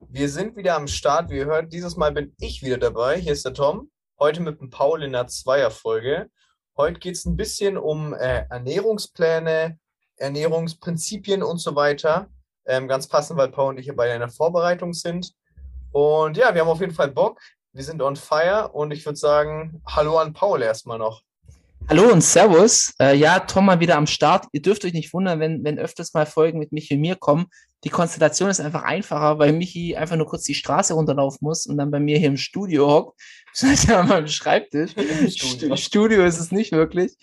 Wir sind wieder am Start. Wie ihr hört, dieses Mal bin ich wieder dabei. Hier ist der Tom. Heute mit dem Paul in der Zweierfolge. Heute geht es ein bisschen um äh, Ernährungspläne, Ernährungsprinzipien und so weiter. Ähm, ganz passend, weil Paul und ich hier bei einer Vorbereitung sind. Und ja, wir haben auf jeden Fall Bock. Wir sind on fire und ich würde sagen, hallo an Paul erstmal noch. Hallo und Servus. Äh, ja, Tom mal wieder am Start. Ihr dürft euch nicht wundern, wenn, wenn öfters mal Folgen mit Michi und mir kommen. Die Konstellation ist einfach einfacher, weil Michi einfach nur kurz die Straße runterlaufen muss und dann bei mir hier im Studio hockt. Das an meinem Schreibtisch. Studio. Studio ist es nicht wirklich.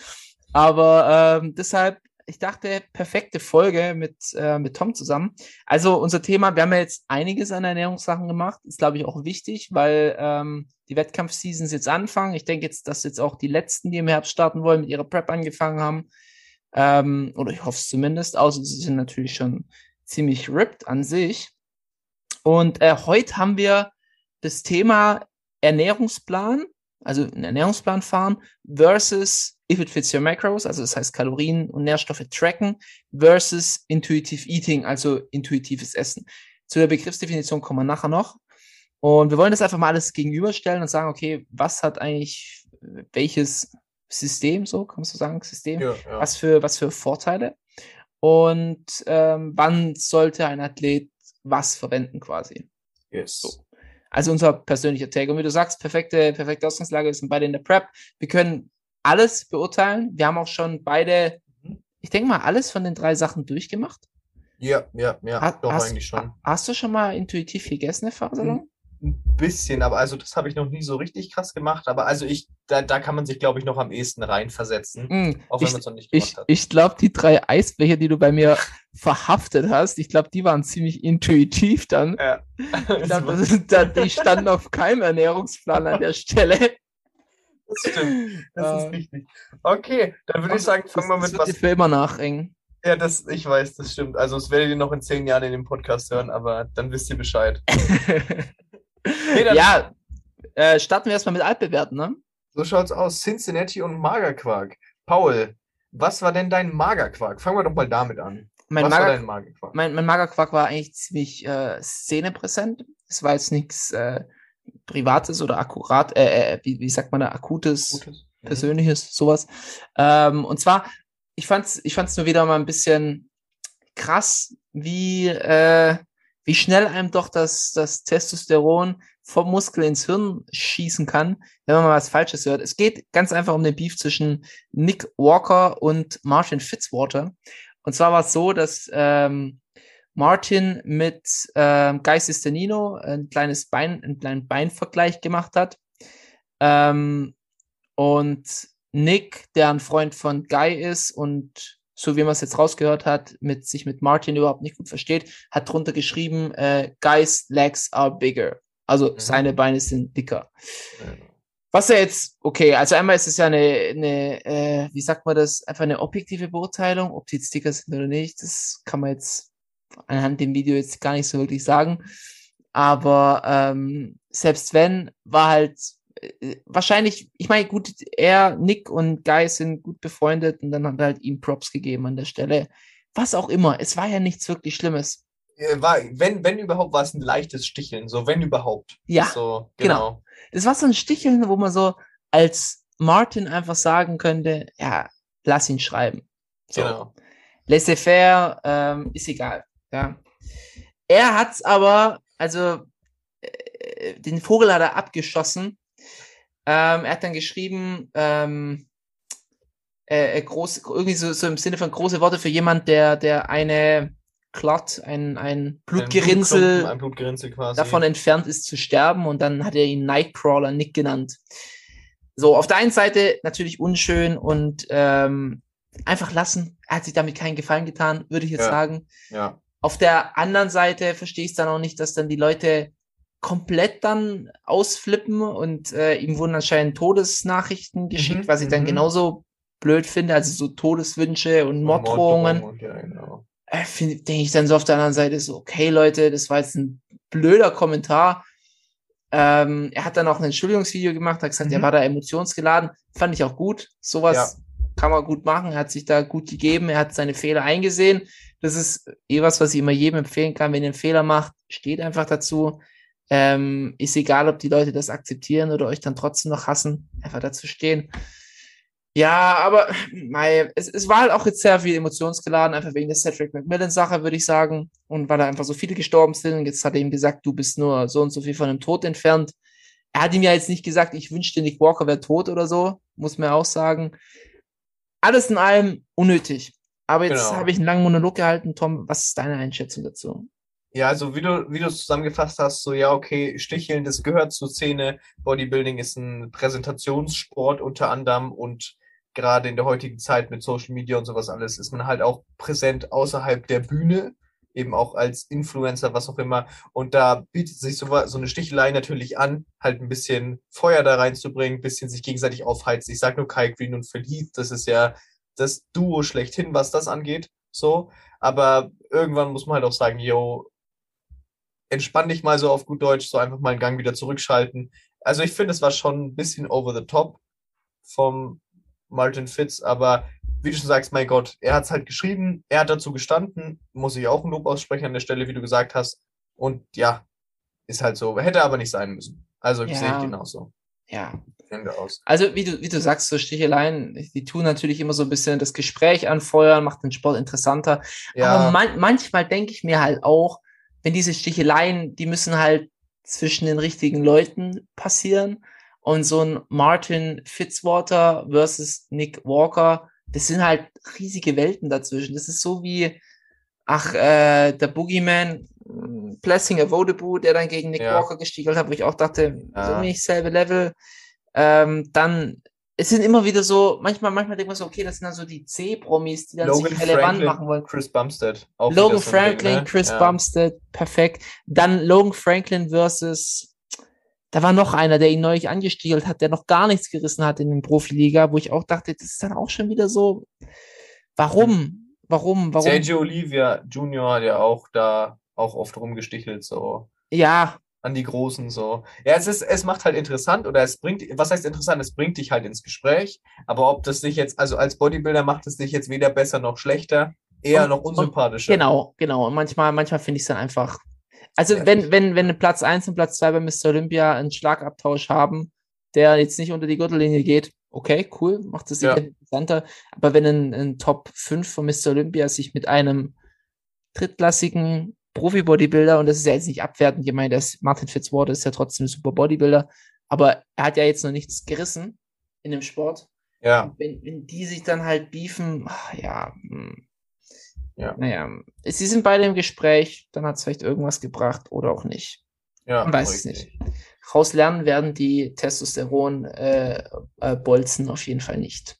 Aber ähm, deshalb ich dachte, perfekte Folge mit, äh, mit Tom zusammen. Also unser Thema, wir haben ja jetzt einiges an Ernährungssachen gemacht, ist glaube ich auch wichtig, weil ähm, die Wettkampfseasons jetzt anfangen. Ich denke jetzt, dass jetzt auch die letzten, die im Herbst starten wollen, mit ihrer Prep angefangen haben. Ähm, oder ich hoffe es zumindest, außer sie sind natürlich schon ziemlich ripped an sich. Und äh, heute haben wir das Thema Ernährungsplan, also einen Ernährungsplan fahren versus if it fits your macros, also das heißt Kalorien und Nährstoffe tracken, versus intuitive eating, also intuitives Essen. Zu der Begriffsdefinition kommen wir nachher noch. Und wir wollen das einfach mal alles gegenüberstellen und sagen, okay, was hat eigentlich welches System, so kann man so sagen, System, ja, ja. was für was für Vorteile und ähm, wann sollte ein Athlet was verwenden quasi. Yes. So. Also unser persönlicher Take. Und wie du sagst, perfekte, perfekte Ausgangslage, wir sind beide in der Prep. Wir können alles beurteilen. Wir haben auch schon beide, ich denke mal, alles von den drei Sachen durchgemacht. Ja, ja, ja, ha doch hast, eigentlich schon. Hast du schon mal intuitiv gegessen, Herr Faserlong? Bisschen, aber also das habe ich noch nie so richtig krass gemacht. Aber also ich, da, da kann man sich, glaube ich, noch am ehesten reinversetzen. Mm, auch wenn ich, man es noch nicht gemacht ich, hat. Ich glaube, die drei Eisbecher, die du bei mir verhaftet hast, ich glaube, die waren ziemlich intuitiv dann. Ja. Ich glaube, die standen auf keinem Ernährungsplan an der Stelle. Das stimmt. Das ist richtig. Okay, dann würde ich sagen, fangen wir mit das was. Dir für immer nachhängen. Ja, das, ich weiß, das stimmt. Also, das werdet ihr noch in zehn Jahren in dem Podcast hören, aber dann wisst ihr Bescheid. nee, ja, äh, starten wir erstmal mit Altbewerten, ne? So schaut's aus. Cincinnati und Magerquark. Paul, was war denn dein Magerquark? Fangen wir doch mal damit an. Mein, was Mager, war dein Magerquark? Mein, mein Magerquark war eigentlich ziemlich äh, szenepräsent. Es war jetzt nichts äh, Privates oder akkurat, äh, äh, wie, wie sagt man da, akutes, Gutes. Mhm. persönliches, sowas. Ähm, und zwar, ich fand's, ich fand's nur wieder mal ein bisschen krass, wie, äh, wie schnell einem doch das, das Testosteron vom Muskel ins Hirn schießen kann, wenn man mal was Falsches hört. Es geht ganz einfach um den Beef zwischen Nick Walker und Martin Fitzwater. Und zwar war es so, dass ähm, Martin mit ähm, Guy Sistanino ein kleines Bein, einen kleinen Beinvergleich gemacht hat. Ähm, und Nick, der ein Freund von Guy ist und so wie man es jetzt rausgehört hat, mit sich mit Martin überhaupt nicht gut versteht, hat drunter geschrieben, äh, Guy's legs are bigger. Also Mhm. seine Beine sind dicker. Ja. Was ja jetzt, okay, also einmal ist es ja eine, eine äh, wie sagt man das, einfach eine objektive Beurteilung, ob die jetzt dicker sind oder nicht, das kann man jetzt anhand dem Video jetzt gar nicht so wirklich sagen. Aber ähm, selbst wenn, war halt wahrscheinlich, ich meine, gut, er, Nick und Guy sind gut befreundet und dann hat er halt ihm Props gegeben an der Stelle. Was auch immer, es war ja nichts wirklich Schlimmes. Äh, War, wenn, wenn überhaupt, war es ein leichtes Sticheln. So, wenn überhaupt. Ja, so, genau. genau. Das war so ein Sticheln, wo man so als Martin einfach sagen könnte, ja, lass ihn schreiben. So. Genau. Laissez-faire, ähm, ist egal. Ja. Er hat's aber, also äh, den Vogel hat er abgeschossen. Ähm, er hat dann geschrieben, ähm, äh, äh, groß, irgendwie so, so im Sinne von große Worte für jemand, der, der eine Clot, ein, ein Blutgerinnsel Ein Blutgerinnsel quasi. davon entfernt ist zu sterben und dann hat er ihn Nightcrawler Nick genannt. So, auf der einen Seite natürlich unschön und ähm, einfach lassen. Er hat sich damit keinen Gefallen getan, würde ich jetzt Ja. sagen. ja. Auf der anderen Seite verstehe ich es dann auch nicht, dass dann die Leute komplett dann ausflippen und äh, ihm wurden anscheinend Todesnachrichten geschickt, Mhm, was ich dann mhm. genauso blöd finde, also so Todeswünsche und Morddrohungen. Ja, genau. äh, denke ich dann so auf der anderen Seite so, okay, Leute, das war jetzt ein blöder Kommentar. Ähm, er hat dann auch ein Entschuldigungsvideo gemacht, hat gesagt, Mhm. er war da emotionsgeladen. Fand ich auch gut. Sowas kann man gut machen. Er hat sich da gut gegeben. Er hat seine Fehler eingesehen. Das ist eh was, was ich immer jedem empfehlen kann. Wenn ihr einen Fehler macht, steht einfach dazu. Ähm, ist egal, ob die Leute das akzeptieren oder euch dann trotzdem noch hassen. Einfach dazu stehen. Ja, aber mei, es, es war halt auch jetzt sehr viel emotionsgeladen, einfach wegen der Cedric McMillan-Sache, würde ich sagen. Und weil da einfach so viele gestorben sind. Und jetzt hat er ihm gesagt, du bist nur so und so viel von dem Tod entfernt. Er hat ihm ja jetzt nicht gesagt, ich wünschte, Nick Walker wäre tot oder so, muss man auch sagen. Alles in allem unnötig. Aber jetzt Genau. habe ich einen langen Monolog gehalten. Tom, was ist deine Einschätzung dazu? Ja, also wie du, wie du es zusammengefasst hast, so ja, okay, Sticheln, das gehört zur Szene. Bodybuilding ist ein Präsentationssport unter anderem und gerade in der heutigen Zeit mit Social Media und sowas alles ist man halt auch präsent außerhalb der Bühne, eben auch als Influencer, was auch immer. Und da bietet sich so, so eine Stichelei natürlich an, halt ein bisschen Feuer da reinzubringen, ein bisschen sich gegenseitig aufheizen. Ich sag nur Kai Green und Phil Heath, das ist ja das Duo schlechthin, was das angeht. So. Aber irgendwann muss man halt auch sagen, yo, entspann dich mal so auf gut Deutsch, so einfach mal einen Gang wieder zurückschalten. Also ich finde, es war schon ein bisschen over the top vom Martin Fitz, aber wie du schon sagst, mein Gott, er hat es halt geschrieben, er hat dazu gestanden, muss ich auch ein Lob aussprechen an der Stelle, wie du gesagt hast. Und ja, ist halt so, hätte aber nicht sein müssen. Also Ja. sehe ich genauso. Ja, Ende aus. Also, wie du, wie du sagst, so Sticheleien, die tun natürlich immer so ein bisschen das Gespräch anfeuern, macht den Sport interessanter. Aber Ja, man, manchmal denke ich mir halt auch, wenn diese Sticheleien, die müssen halt zwischen den richtigen Leuten passieren. Und so ein Martin Fitzwater versus Nick Walker, das sind halt riesige Welten dazwischen. Das ist so wie, ach, äh, der Boogeyman, Blessing Avodabu, der dann gegen Nick Ja. Walker gestiegelt hat, wo ich auch dachte, Ja. so nicht selbe Level. Ähm, dann, es sind immer wieder so, manchmal, manchmal denkt man so, okay, das sind dann so die C-Promis, die dann Logan sich relevant Franklin, machen wollen. Chris Bumstead. Logan ein Ding, Franklin, ne? Chris ja. Bumstead, perfekt. Dann Logan Franklin versus, da war noch einer, der ihn neulich angestiegelt hat, der noch gar nichts gerissen hat in den Profiliga, wo ich auch dachte, das ist dann auch schon wieder so, warum? Warum? Warum? Sergio Olivia Junior hat ja auch da auch oft rumgestichelt, so Ja, an die Großen so. Ja, es ist, es macht halt interessant oder es bringt, was heißt interessant? Es bringt dich halt ins Gespräch. Aber ob das dich jetzt, also als Bodybuilder macht es dich jetzt weder besser noch schlechter, eher Und- noch und- unsympathischer. genau, genau. Und manchmal, manchmal finde ich es dann einfach. Also, Ja. wenn, wenn, wenn Platz 1 und Platz 2 bei Mr. Olympia einen Schlagabtausch haben, der jetzt nicht unter die Gürtellinie geht, okay, cool, macht es Ja. interessanter. Aber wenn ein, ein Top 5 von Mr. Olympia sich mit einem drittklassigen Profi-Bodybuilder, und das ist ja jetzt nicht abwertend, ich meine, ist, Martin Fitzwater ist ja trotzdem ein super Bodybuilder, aber er hat ja jetzt noch nichts gerissen in dem Sport. Ja, Wenn, wenn die sich dann halt beefen, ach, ja, hm. Ja. naja, sie sind beide im Gespräch, dann hat es vielleicht irgendwas gebracht oder auch nicht. ja. Man weiß es richtig. nicht. Raus lernen werden die Testosteron-Bolzen äh, Bolzen auf jeden Fall nicht.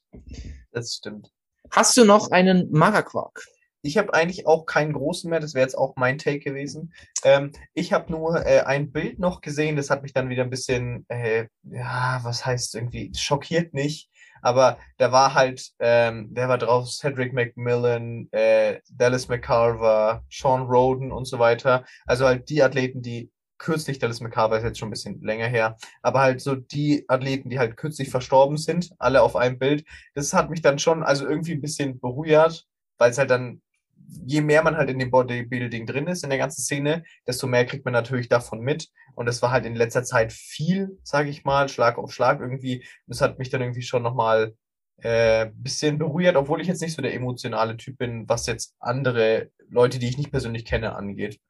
Das stimmt. Hast du noch einen Magerquark? Ich habe eigentlich auch keinen großen mehr, das wäre jetzt auch mein Take gewesen. Ähm, ich habe nur äh, ein Bild noch gesehen, das hat mich dann wieder ein bisschen, äh, ja, was heißt irgendwie, schockiert nicht. Aber da war halt, ähm, wer war drauf? Cedric McMillan, äh, Dallas McCarver, Sean Roden und so weiter. Also halt die Athleten, die kürzlich, Dallas McCarver ist jetzt schon ein bisschen länger her, aber halt so die Athleten, die halt kürzlich verstorben sind, alle auf einem Bild. Das hat mich dann schon also irgendwie ein bisschen beruhigt, weil es halt dann je mehr man halt in dem Bodybuilding drin ist, in der ganzen Szene, desto mehr kriegt man natürlich davon mit. Und das war halt in letzter Zeit viel, sage ich mal, Schlag auf Schlag irgendwie. Das hat mich dann irgendwie schon nochmal äh, bisschen beruhigt, obwohl ich jetzt nicht so der emotionale Typ bin, was jetzt andere Leute, die ich nicht persönlich kenne, angeht.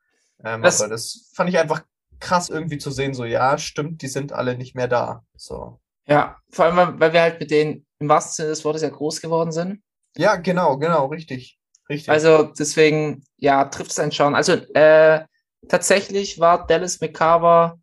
Ähm, Das- aber das fand ich einfach krass irgendwie zu sehen, so ja, stimmt, die sind alle nicht mehr da. So. Ja, vor allem, weil, weil wir halt mit denen im wahrsten Sinne des Wortes ja groß geworden sind. Ja, genau, genau, richtig. Richtig. Also deswegen, ja, trifft es einen schon. Also äh, tatsächlich war Dallas McCarver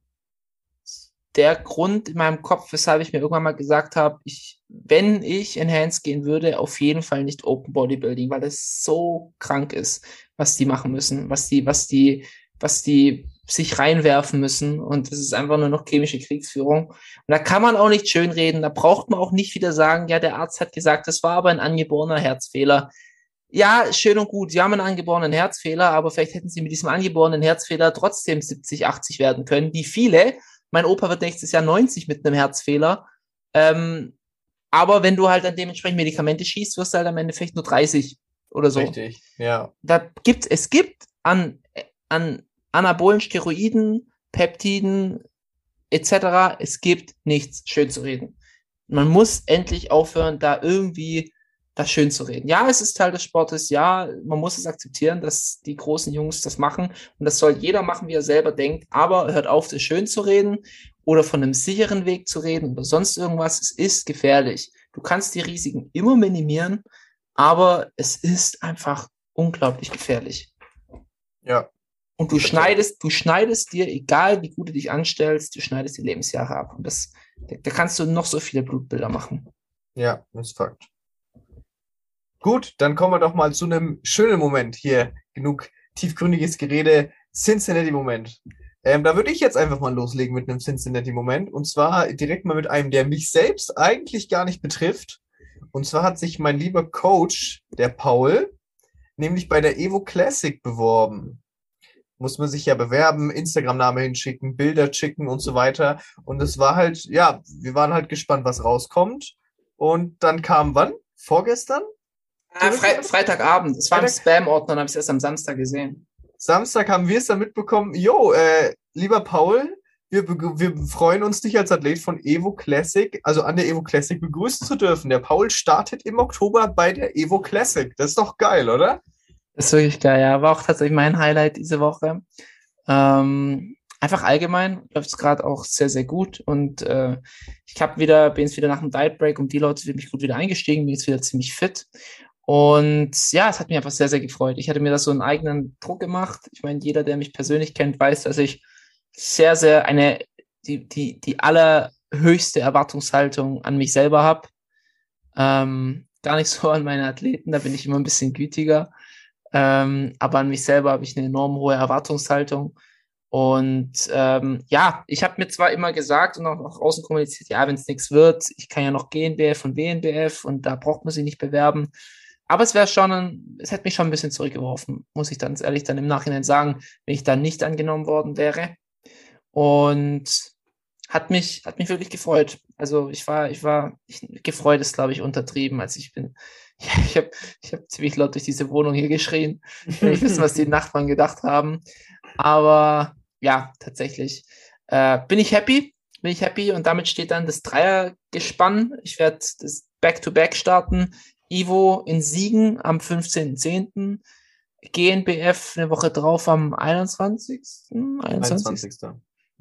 der Grund in meinem Kopf, weshalb ich mir irgendwann mal gesagt habe, ich, wenn ich Enhanced gehen würde, auf jeden Fall nicht Open Bodybuilding, weil es so krank ist, was die machen müssen, was die, was die, was die sich reinwerfen müssen und es ist einfach nur noch chemische Kriegsführung. Und da kann man auch nicht schönreden, da braucht man auch nicht wieder sagen, ja, der Arzt hat gesagt, das war aber ein angeborener Herzfehler. Ja, schön und gut, Sie haben einen angeborenen Herzfehler, aber vielleicht hätten Sie mit diesem angeborenen Herzfehler trotzdem 70, 80 werden können, wie viele. Mein Opa wird nächstes Jahr 90 mit einem Herzfehler. Ähm, aber wenn du halt dann dementsprechend Medikamente schießt, wirst du halt am Ende vielleicht nur 30 oder so. Richtig, ja. Da gibt es gibt an, an anabolen Steroiden, Peptiden etc. Es gibt nichts schön zu reden. Man muss endlich aufhören, da irgendwie das schön zu reden. Ja, es ist Teil des Sportes. Ja, man muss es akzeptieren, dass die großen Jungs das machen. Und das soll jeder machen, wie er selber denkt. Aber hört auf, das schön zu reden oder von einem sicheren Weg zu reden oder sonst irgendwas. Es ist gefährlich. Du kannst die Risiken immer minimieren, aber es ist einfach unglaublich gefährlich. Ja. Und du schneidest, du schneidest dir, egal wie gut du dich anstellst, du schneidest die Lebensjahre ab. Und das, da, da kannst du noch so viele Blutbilder machen. Ja, das ist Fakt. Gut, dann kommen wir doch mal zu einem schönen Moment hier. Genug tiefgründiges Gerede. Cincinnati-Moment. Ähm, da würde ich jetzt einfach mal loslegen mit einem Cincinnati-Moment. Und zwar direkt mal mit einem, der mich selbst eigentlich gar nicht betrifft. Und zwar hat sich mein lieber Coach, der Paul, nämlich bei der Evo Classic beworben. Muss man sich ja bewerben, Instagram-Name hinschicken, Bilder schicken und so weiter. Und es war halt, ja, wir waren halt gespannt, was rauskommt. Und dann kam wann? Vorgestern? Ah, Fre Freitagabend. Es war im Spam-Ordner und habe es erst am Samstag gesehen. Samstag haben wir es dann mitbekommen, jo, äh, lieber Paul, wir, wir freuen uns, dich als Athlet von Evo Classic, also an der Evo Classic begrüßen zu dürfen. Der Paul startet im Oktober bei der Evo Classic. Das ist doch geil, oder? Das ist wirklich geil, ja. War auch tatsächlich mein Highlight diese Woche. Ähm, einfach allgemein läuft es gerade auch sehr, sehr gut. Und äh, ich habe wieder, bin jetzt wieder nach dem Diet Break und die Leute sind mich gut wieder eingestiegen, bin jetzt wieder ziemlich fit. Und ja, es hat mich einfach sehr, sehr gefreut. Ich hatte mir das so einen eigenen Druck gemacht. Ich meine, jeder, der mich persönlich kennt, weiß, dass ich sehr, sehr eine, die, die, die allerhöchste Erwartungshaltung an mich selber habe. Ähm, gar nicht so an meine Athleten, da bin ich immer ein bisschen gütiger. Ähm, aber an mich selber habe ich eine enorm hohe Erwartungshaltung. Und ähm, ja, ich habe mir zwar immer gesagt und auch nach außen kommuniziert, ja, wenn es nichts wird, ich kann ja noch GNBF und WNBF und da braucht man sich nicht bewerben. Aber es wäre schon, ein, es hätte mich schon ein bisschen zurückgeworfen, muss ich dann ehrlich dann im Nachhinein sagen, wenn ich dann nicht angenommen worden wäre. Und hat mich, hat mich wirklich gefreut. Also ich war, ich war, ich, gefreut ist, glaube ich, untertrieben, als ich bin. Ja, ich habe ich hab ziemlich laut durch diese Wohnung hier geschrien. Ich will nicht wissen, was die Nachbarn gedacht haben. Aber ja, tatsächlich äh, bin ich happy. Bin ich happy und damit steht dann das Dreiergespann. Ich werde das Back-to-Back starten. Ivo in Siegen am 15.10. GNBF eine Woche drauf am 21. 21. 21.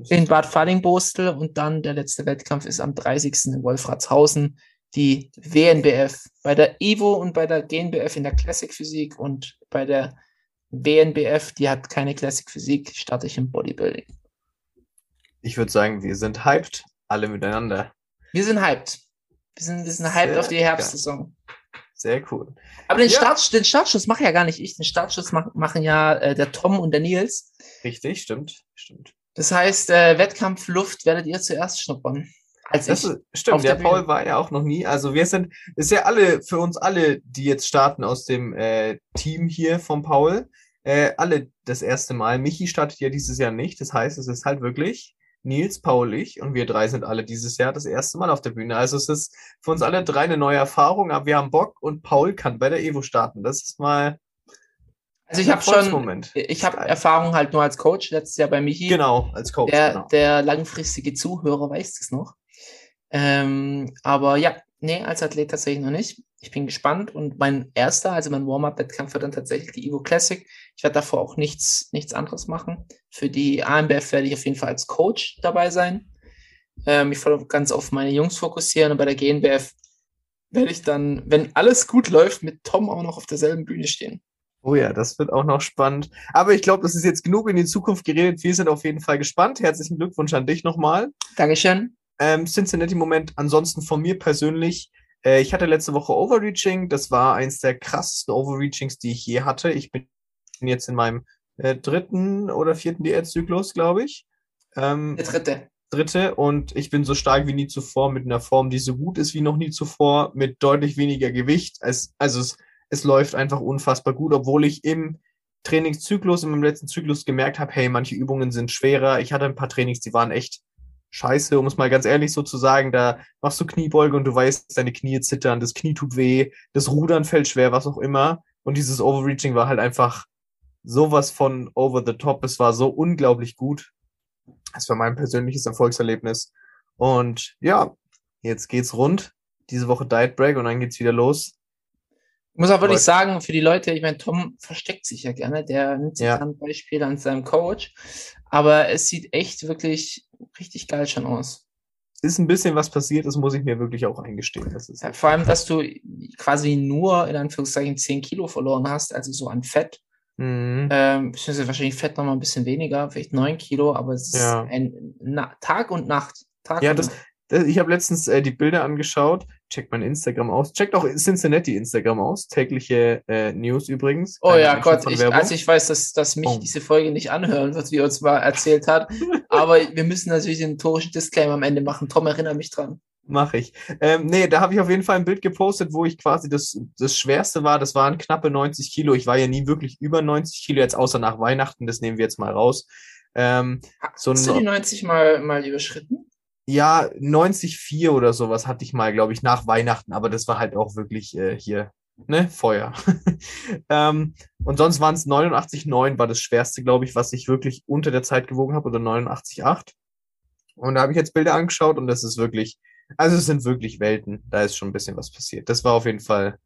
in Bad Fallingbostel und dann der letzte Wettkampf ist am 30. in Wolfratshausen. Die WNBF bei der Ivo und bei der GNBF in der Classic Physik und bei der WNBF, die hat keine Classic Physik, starte ich im Bodybuilding. Ich würde sagen, wir sind hyped, alle miteinander. Wir sind hyped. Wir sind, wir sind hyped Sehr auf die Herbstsaison. Sehr cool. Aber den, Ja. Start, den Startschuss mache ja gar nicht ich. Den Startschuss mach, machen ja äh, der Tom und der Nils. Richtig, stimmt, stimmt. Das heißt, äh, Wettkampfluft werdet ihr zuerst schnuppern. Als Das ich. ist, stimmt, der, der Paul war ja auch noch nie. Also wir sind, ist ja alle, für uns alle, die jetzt starten aus dem äh, Team hier vom Paul, äh, alle das erste Mal. Michi startet ja dieses Jahr nicht. Das heißt, es ist halt wirklich Nils, Paul, ich und wir drei sind alle dieses Jahr das erste Mal auf der Bühne. Also es ist für uns alle drei eine neue Erfahrung, aber wir haben Bock und Paul kann bei der Evo starten. Das ist mal Also ich habe schon, ich habe. Erfahrung halt nur als Coach, letztes Jahr bei Michi. Genau, als Coach. Der, genau. der langfristige Zuhörer weiß das noch. Ähm, aber ja, nee, als Athlet tatsächlich noch nicht. Ich bin gespannt und mein erster, also mein Warm-Up-Wettkampf wird dann tatsächlich die Evo Classic. Ich werde davor auch nichts, nichts anderes machen. Für die AMBF werde ich auf jeden Fall als Coach dabei sein. Ähm, ich werde ganz auf meine Jungs fokussieren und bei der GNBF werde ich dann, wenn alles gut läuft, mit Tom auch noch auf derselben Bühne stehen. Oh ja, das wird auch noch spannend. Aber ich glaube, das ist jetzt genug in die Zukunft geredet. Wir sind auf jeden Fall gespannt. Herzlichen Glückwunsch an dich nochmal. Dankeschön. Ähm, Cincinnati-Moment. Ansonsten von mir persönlich. Äh, ich hatte letzte Woche Overreaching. Das war eins der krassesten Overreachings, die ich je hatte. Ich bin jetzt in meinem äh, dritten oder vierten Diätzyklus, glaube ich. Ähm, Der dritte. dritte und ich bin so stark wie nie zuvor mit einer Form, die so gut ist wie noch nie zuvor, mit deutlich weniger Gewicht. Es, also es, es läuft einfach unfassbar gut, obwohl ich im Trainingszyklus, in meinem letzten Zyklus gemerkt habe, hey, manche Übungen sind schwerer. Ich hatte ein paar Trainings, die waren echt scheiße, um es mal ganz ehrlich so zu sagen. Da machst du Kniebeuge und du weißt, deine Knie zittern, das Knie tut weh, das Rudern fällt schwer, was auch immer. Und dieses Overreaching war halt einfach sowas von over the top. Es war so unglaublich gut. Es war mein persönliches Erfolgserlebnis. Und ja, jetzt geht's rund. Diese Woche Diet Break und dann geht's wieder los. Ich muss auch wirklich sagen, für die Leute, ich meine, Tom versteckt sich ja gerne, der nimmt sich Ja. dann Beispiele an seinem Coach, aber es sieht echt wirklich richtig geil schon aus. Ist ein bisschen was passiert, das muss ich mir wirklich auch eingestehen. Das ist Ja, vor allem, dass du quasi nur in Anführungszeichen 10 Kilo verloren hast, also so an Fett. Mhm. Ähm, beziehungsweise wahrscheinlich Fett noch mal ein bisschen weniger, vielleicht 9 Kilo, aber es ist Ja. ein Na Tag und Nacht. Tag Ja, und das, Nacht. Ich habe letztens äh, die Bilder angeschaut. Checkt mein Instagram aus. Checkt auch Cincinnati Instagram aus. Tägliche äh, News übrigens. Oh Keine ja, Gott, ich, also ich weiß, dass, dass mich Oh. diese Folge nicht anhören wird, wie er uns mal erzählt hat. Aber wir müssen natürlich den notorischen Disclaimer am Ende machen. Tom, erinnere mich dran. Mache ich. Ähm, nee, da habe ich auf jeden Fall ein Bild gepostet, wo ich quasi das, das Schwerste war. Das waren knappe 90 Kilo. Ich war ja nie wirklich über 90 Kilo, jetzt außer nach Weihnachten. Das nehmen wir jetzt mal raus. Ähm, so Hast du die ein, 90 mal, mal überschritten? Ja, 90,4 oder sowas hatte ich mal, glaube ich, nach Weihnachten. Aber das war halt auch wirklich äh, hier, ne, Feuer. ähm, und sonst waren es 89,9 war das Schwerste, glaube ich, was ich wirklich unter der Zeit gewogen habe oder 89,8. Und da habe ich jetzt Bilder angeschaut und das ist wirklich, also es sind wirklich Welten. Da ist schon ein bisschen was passiert. Das war auf jeden Fall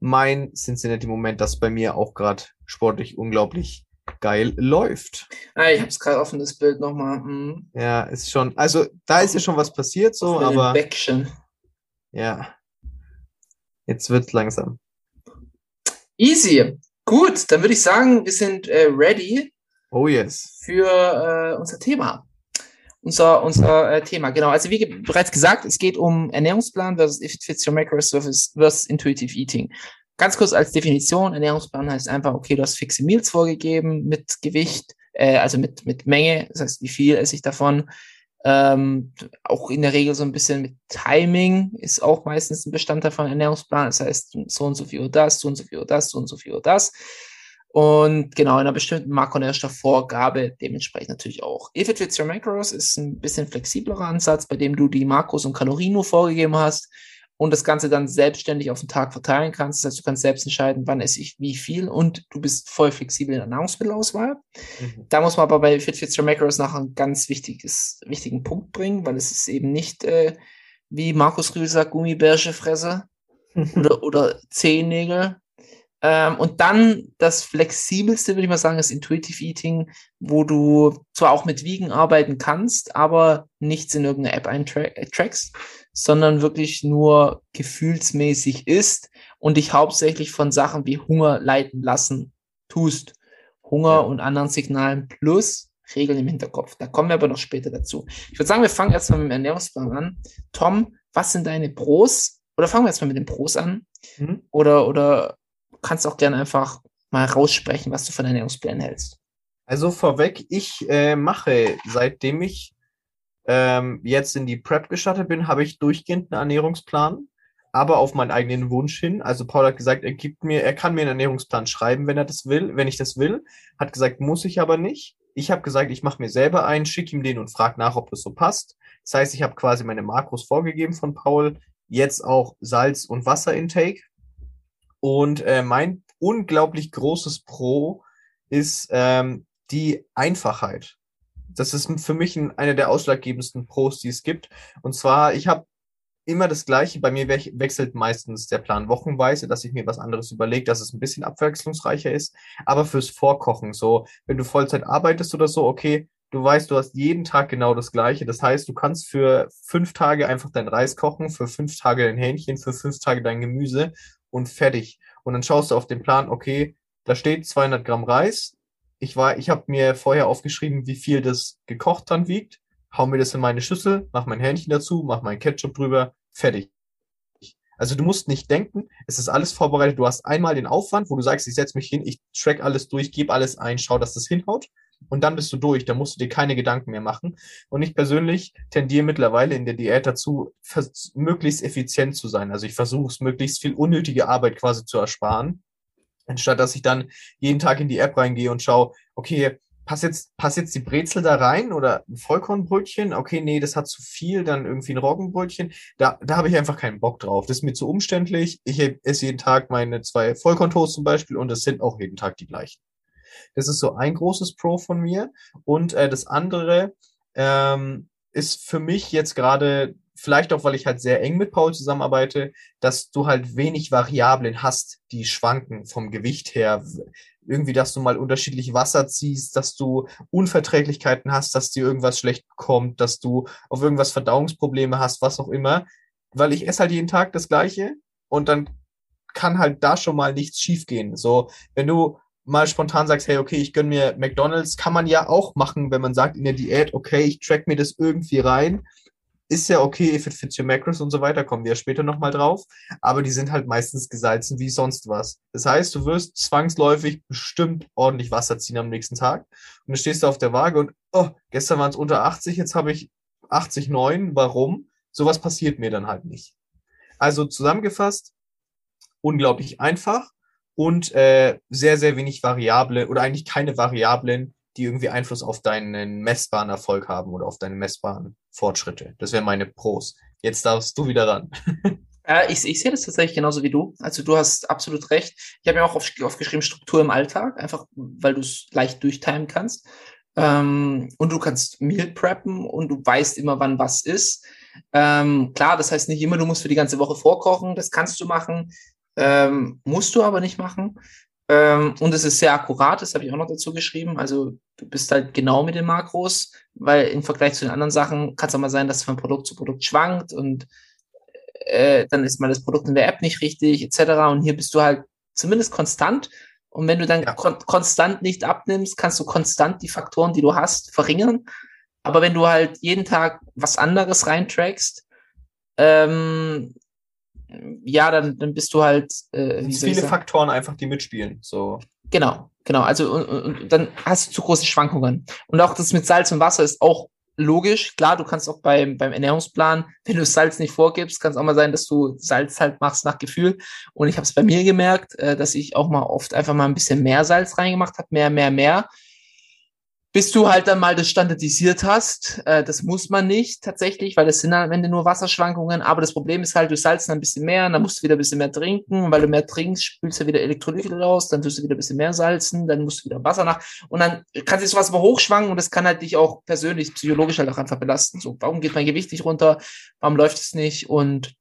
mein Cincinnati-Moment, das bei mir auch gerade sportlich unglaublich geil läuft. Ah, ich habe es gerade offen, das Bild nochmal. Hm. Ja, ist schon, also da ist ja schon was passiert so, aber Bäckchen. ja. Jetzt wird's langsam. Easy. Gut, dann würde ich sagen, wir sind äh, ready Oh yes. für äh, unser Thema. Unser, unser äh, Thema, genau. Also wie ge bereits gesagt, es geht um Ernährungsplan versus If It Fits Your Macros versus, versus Intuitive Eating. Ganz kurz als Definition, Ernährungsplan heißt einfach, okay, du hast fixe Meals vorgegeben mit Gewicht, äh, also mit, mit Menge, das heißt, wie viel esse ich davon. Ähm, auch in der Regel so ein bisschen mit Timing ist auch meistens ein Bestandteil von Ernährungsplan. Das heißt, so und so viel Uhr das, so und so viel Uhr das, so und so viel Uhr das. Und genau, in einer bestimmten Makronährstoffvorgabe dementsprechend natürlich auch. If it fits your macros ist ein bisschen flexiblerer Ansatz, bei dem du die Makros und Kalorien nur vorgegeben hast und das Ganze dann selbstständig auf den Tag verteilen kannst. Das heißt, du kannst selbst entscheiden, wann esse ich wie viel und du bist voll flexibel in der Nahrungsmittelauswahl. Mhm. Da muss man aber bei Fit Fits Your Macros noch einen ganz wichtiges, wichtigen Punkt bringen, weil es ist eben nicht, äh, wie Markus Rühl sagt, Gummibärsche fresse oder, oder Zehennägel. Ähm, und dann das flexibelste, würde ich mal sagen, ist Intuitive Eating, wo du zwar auch mit Wiegen arbeiten kannst, aber nichts in irgendeine App eintrackst, sondern wirklich nur gefühlsmäßig ist und dich hauptsächlich von Sachen wie Hunger leiten lassen tust. Hunger Ja. und anderen Signalen plus Regeln im Hinterkopf. Da kommen wir aber noch später dazu. Ich würde sagen, wir fangen erstmal mit dem Ernährungsplan an. Tom, was sind deine Pros? Oder fangen wir erstmal mit den Pros an? Mhm. Oder, oder kannst auch gerne einfach mal raussprechen, was du von Ernährungsplänen hältst. Also vorweg, ich äh, mache, seitdem ich ähm, jetzt in die Prep gestartet bin, habe ich durchgehend einen Ernährungsplan, aber auf meinen eigenen Wunsch hin. Also Paul hat gesagt, er gibt mir, er kann mir einen Ernährungsplan schreiben, wenn er das will, wenn ich das will. Hat gesagt, muss ich aber nicht. Ich habe gesagt, ich mache mir selber einen, schicke ihm den und frage nach, ob das so passt. Das heißt, ich habe quasi meine Makros vorgegeben von Paul, jetzt auch Salz- und Wasserintake. Und äh, mein unglaublich großes Pro ist ähm, die Einfachheit. Das ist für mich ein, einer der ausschlaggebendsten Pros, die es gibt. Und zwar, ich habe immer das Gleiche. Bei mir we wechselt meistens der Plan wochenweise, dass ich mir was anderes überlege, dass es ein bisschen abwechslungsreicher ist. Aber fürs Vorkochen, so, wenn du Vollzeit arbeitest oder so, okay, du weißt, du hast jeden Tag genau das Gleiche. Das heißt, du kannst für fünf Tage einfach dein Reis kochen, für fünf Tage dein Hähnchen, für fünf Tage dein Gemüse und fertig. Und dann schaust du auf den Plan, okay, da steht 200 Gramm Reis. Ich war, ich habe mir vorher aufgeschrieben, wie viel das gekocht dann wiegt. Hau mir das in meine Schüssel, mach mein Hähnchen dazu, mach mein Ketchup drüber, fertig. Also du musst nicht denken, es ist alles vorbereitet. Du hast einmal den Aufwand, wo du sagst, ich setze mich hin, ich track alles durch, gebe alles ein, schau, dass das hinhaut. Und dann bist du durch. Da musst du dir keine Gedanken mehr machen. Und ich persönlich tendiere mittlerweile in der Diät dazu, möglichst effizient zu sein. Also ich versuche es, möglichst viel unnötige Arbeit quasi zu ersparen. Anstatt dass ich dann jeden Tag in die App reingehe und schaue, okay, pass jetzt, pass jetzt die Brezel da rein oder ein Vollkornbrötchen? Okay, nee, das hat zu viel, dann irgendwie ein Roggenbrötchen. Da, da habe ich einfach keinen Bock drauf. Das ist mir zu umständlich. Ich esse jeden Tag meine zwei Vollkorntoast zum Beispiel und es sind auch jeden Tag die gleichen. Das ist so ein großes Pro von mir. Und äh, das andere ähm, ist für mich jetzt gerade, vielleicht auch, weil ich halt sehr eng mit Paul zusammenarbeite, dass du halt wenig Variablen hast, die schwanken vom Gewicht her. Irgendwie, dass du mal unterschiedlich Wasser ziehst, dass du Unverträglichkeiten hast, dass dir irgendwas schlecht bekommt, dass du auf irgendwas Verdauungsprobleme hast, was auch immer. Weil ich esse halt jeden Tag das Gleiche und dann kann halt da schon mal nichts schiefgehen. So, wenn du mal spontan sagst, hey, okay, ich gönn mir McDonalds, kann man ja auch machen, wenn man sagt in der Diät, okay, ich track mir das irgendwie rein. Ist ja okay, if it fits your macros und so weiter, kommen wir später nochmal drauf. Aber die sind halt meistens gesalzen wie sonst was. Das heißt, du wirst zwangsläufig bestimmt ordentlich Wasser ziehen am nächsten Tag. Und dann stehst du auf der Waage und, oh, gestern waren es unter 80, jetzt habe ich 80,9. Warum? Sowas passiert mir dann halt nicht. Also zusammengefasst, unglaublich einfach und äh, sehr, sehr wenig Variable oder eigentlich keine Variablen, die irgendwie Einfluss auf deinen messbaren Erfolg haben oder auf deine messbaren Fortschritte. Das wären meine Pros. Jetzt darfst du wieder ran. Äh, ich, ich sehe das tatsächlich genauso wie du. Also du hast absolut recht. Ich habe mir auch auf, aufgeschrieben Struktur im Alltag, einfach weil du es leicht durchtimen kannst. Ähm, und du kannst Meal preppen und du weißt immer, wann was ist. Ähm, klar, das heißt nicht immer, du musst für die ganze Woche vorkochen. Das kannst du machen. Ähm, musst du aber nicht machen. Ähm, und es ist sehr akkurat, das habe ich auch noch dazu geschrieben. Also du bist halt genau mit den Makros, weil im Vergleich zu den anderen Sachen kann es auch mal sein, dass es von Produkt zu Produkt schwankt und äh, dann ist mal das Produkt in der App nicht richtig, etc. Und hier bist du halt zumindest konstant. Und wenn du dann Ja. kon konstant nicht abnimmst, kannst du konstant die Faktoren, die du hast, verringern. Aber wenn du halt jeden Tag was anderes reintrackst, ähm, ja, dann, dann bist du halt, äh, Es wie viele? Faktoren einfach, die mitspielen. So. Genau, genau. Also und, und, und dann hast du zu große Schwankungen. Und auch das mit Salz und Wasser ist auch logisch. Klar, du kannst auch beim, beim Ernährungsplan, wenn du Salz nicht vorgibst, kann es auch mal sein, dass du Salz halt machst nach Gefühl. Und ich habe es bei mir gemerkt, äh, dass ich auch mal oft einfach mal ein bisschen mehr Salz reingemacht habe, mehr, mehr, mehr. Bis du halt dann mal das standardisiert hast. Äh, das muss man nicht tatsächlich, weil das sind am Ende nur Wasserschwankungen. Aber das Problem ist halt, du salzt dann ein bisschen mehr, dann musst du wieder ein bisschen mehr trinken. Und weil du mehr trinkst, spülst du wieder Elektrolyte raus, dann tust du wieder ein bisschen mehr salzen, dann musst du wieder Wasser nach. Und dann kann sich sowas mal hochschwanken und das kann halt dich auch persönlich, psychologisch halt auch einfach belasten. So, warum geht mein Gewicht nicht runter? Warum läuft es nicht? Und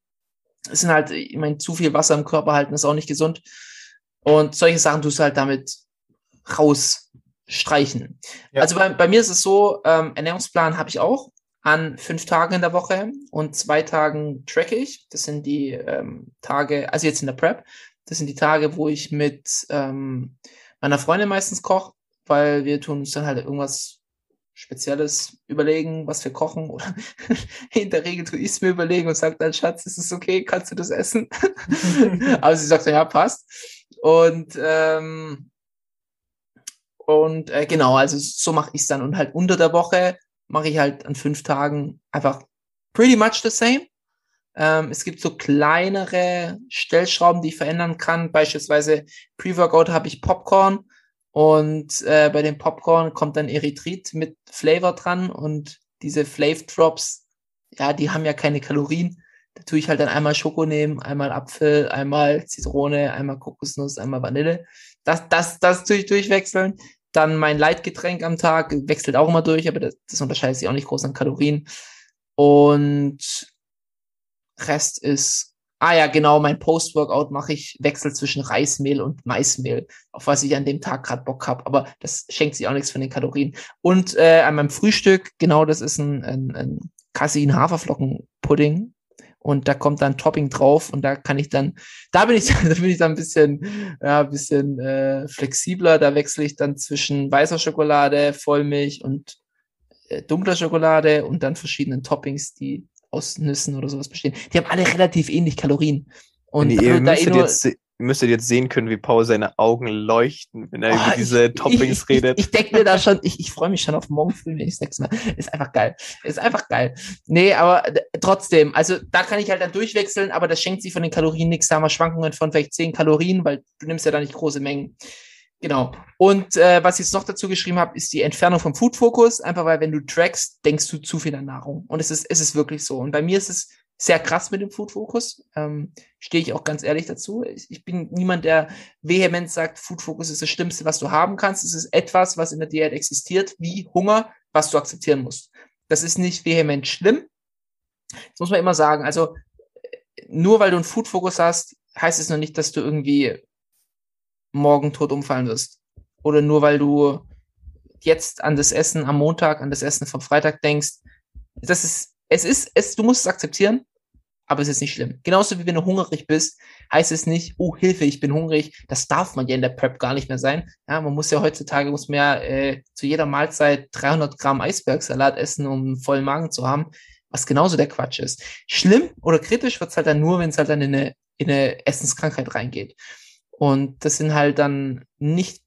es sind halt, ich meine, zu viel Wasser im Körper halten ist auch nicht gesund. Und solche Sachen tust du halt damit rausstreichen. Ja. Also bei, bei mir ist es so, ähm, Ernährungsplan habe ich auch an fünf Tagen in der Woche und zwei Tagen track ich. Das sind die ähm, Tage, also jetzt in der Prep, das sind die Tage, wo ich mit ähm, meiner Freundin meistens koche, weil wir tun uns dann halt irgendwas Spezielles überlegen, was wir kochen. Oder in der Regel tue ich es mir überlegen und sage dann, Schatz, ist es okay? Kannst du das essen? Aber sie sagt dann, ja, passt. Und ähm, und äh, genau, also so mache ich es dann. Und halt unter der Woche mache ich halt an fünf Tagen einfach pretty much the same. Ähm, es gibt so kleinere Stellschrauben, die ich verändern kann. Beispielsweise Pre-Workout habe ich Popcorn und äh, bei dem Popcorn kommt dann Erythrit mit Flavor dran und diese Flav Drops, ja, die haben ja keine Kalorien. Da tue ich halt dann einmal Schoko nehmen, einmal Apfel, einmal Zitrone, einmal Kokosnuss, einmal Vanille. Das, das, das tue ich durchwechseln. Dann mein Leitgetränk am Tag wechselt auch immer durch, aber das, das unterscheidet sich auch nicht groß an Kalorien. Und Rest ist, ah ja, genau, mein Post-Workout mache ich Wechsel zwischen Reismehl und Maismehl, auf was ich an dem Tag gerade Bock habe. Aber das schenkt sich auch nichts von den Kalorien. Und äh, an meinem Frühstück, genau, das ist ein, ein, ein Casein-Haferflocken-Pudding. Und da kommt dann Topping drauf und da kann ich dann, da bin ich, da bin ich dann ein bisschen, ja, ein bisschen äh, flexibler. Da wechsle ich dann zwischen weißer Schokolade, Vollmilch und äh, dunkler Schokolade und dann verschiedenen Toppings, die aus Nüssen oder sowas bestehen. Die haben alle relativ ähnlich Kalorien. Und da ihr, eh müsstet nur- jetzt, ihr müsstet jetzt sehen können, wie Paul seine Augen leuchten, wenn er Oh, über diese ich, Toppings ich, redet. Ich, ich denke mir da schon, ich, ich freue mich schon auf morgen früh, wenn ich das nächste Mal. Ist einfach geil. Ist einfach geil. Nee, aber äh, trotzdem, also da kann ich halt dann durchwechseln, aber das schenkt sich von den Kalorien nichts. Da haben wir Schwankungen von vielleicht 10 Kalorien, weil du nimmst ja da nicht große Mengen. Genau. Und äh, was ich jetzt noch dazu geschrieben habe, ist die Entfernung vom Food Focus. Einfach weil, wenn du trackst, denkst du zu viel an Nahrung. Und es ist, es ist wirklich so. Und bei mir ist es sehr krass mit dem Food Focus. Ähm, Stehe ich auch ganz ehrlich dazu. Ich, ich bin niemand, der vehement sagt, Food Focus ist das Schlimmste, was du haben kannst. Es ist etwas, was in der Diät existiert, wie Hunger, was du akzeptieren musst. Das ist nicht vehement schlimm. Das muss man immer sagen. Also nur weil du einen Food Focus hast, heißt es noch nicht, dass du irgendwie morgen tot umfallen wirst. Oder nur weil du jetzt an das Essen am Montag, an das Essen vom Freitag denkst. Das ist, es ist, es, du musst es akzeptieren, aber es ist nicht schlimm. Genauso wie wenn du hungrig bist, heißt es nicht, oh Hilfe, ich bin hungrig. Das darf man ja in der Prep gar nicht mehr sein. Ja, man muss ja heutzutage, muss man äh, zu jeder Mahlzeit 300 Gramm Eisbergsalat essen, um einen vollen Magen zu haben, was genauso der Quatsch ist. Schlimm oder kritisch wird's halt dann nur, wenn es halt dann in eine, in eine Essenskrankheit reingeht. Und das sind halt dann nicht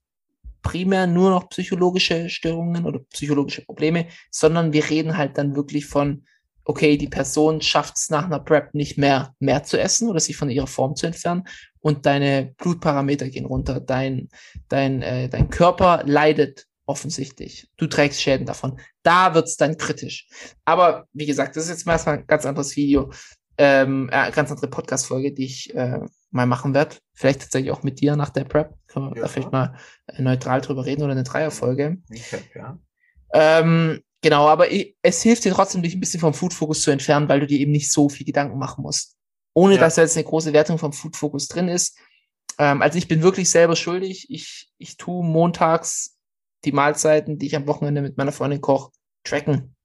primär nur noch psychologische Störungen oder psychologische Probleme, sondern wir reden halt dann wirklich von, okay, die Person schafft es nach einer Prep nicht mehr, mehr zu essen oder sich von ihrer Form zu entfernen und deine Blutparameter gehen runter, dein, dein, äh, dein Körper leidet offensichtlich. Du trägst Schäden davon. Da wird's dann kritisch. Aber wie gesagt, das ist jetzt mal erstmal ein ganz anderes Video, ähm, äh, ganz andere Podcast-Folge, die ich äh, mal machen werde. Vielleicht tatsächlich auch mit dir nach der Prep. Können wir Ja. da vielleicht mal äh, neutral drüber reden oder eine Dreierfolge. Recap, ja. Ähm, genau, aber es hilft dir trotzdem, dich ein bisschen vom Food-Fokus zu entfernen, weil du dir eben nicht so viel Gedanken machen musst. Ohne Ja. dass da jetzt eine große Wertung vom Food-Fokus drin ist. Ähm, also ich bin wirklich selber schuldig. Ich, ich tue montags die Mahlzeiten, die ich am Wochenende mit meiner Freundin koche, tracken.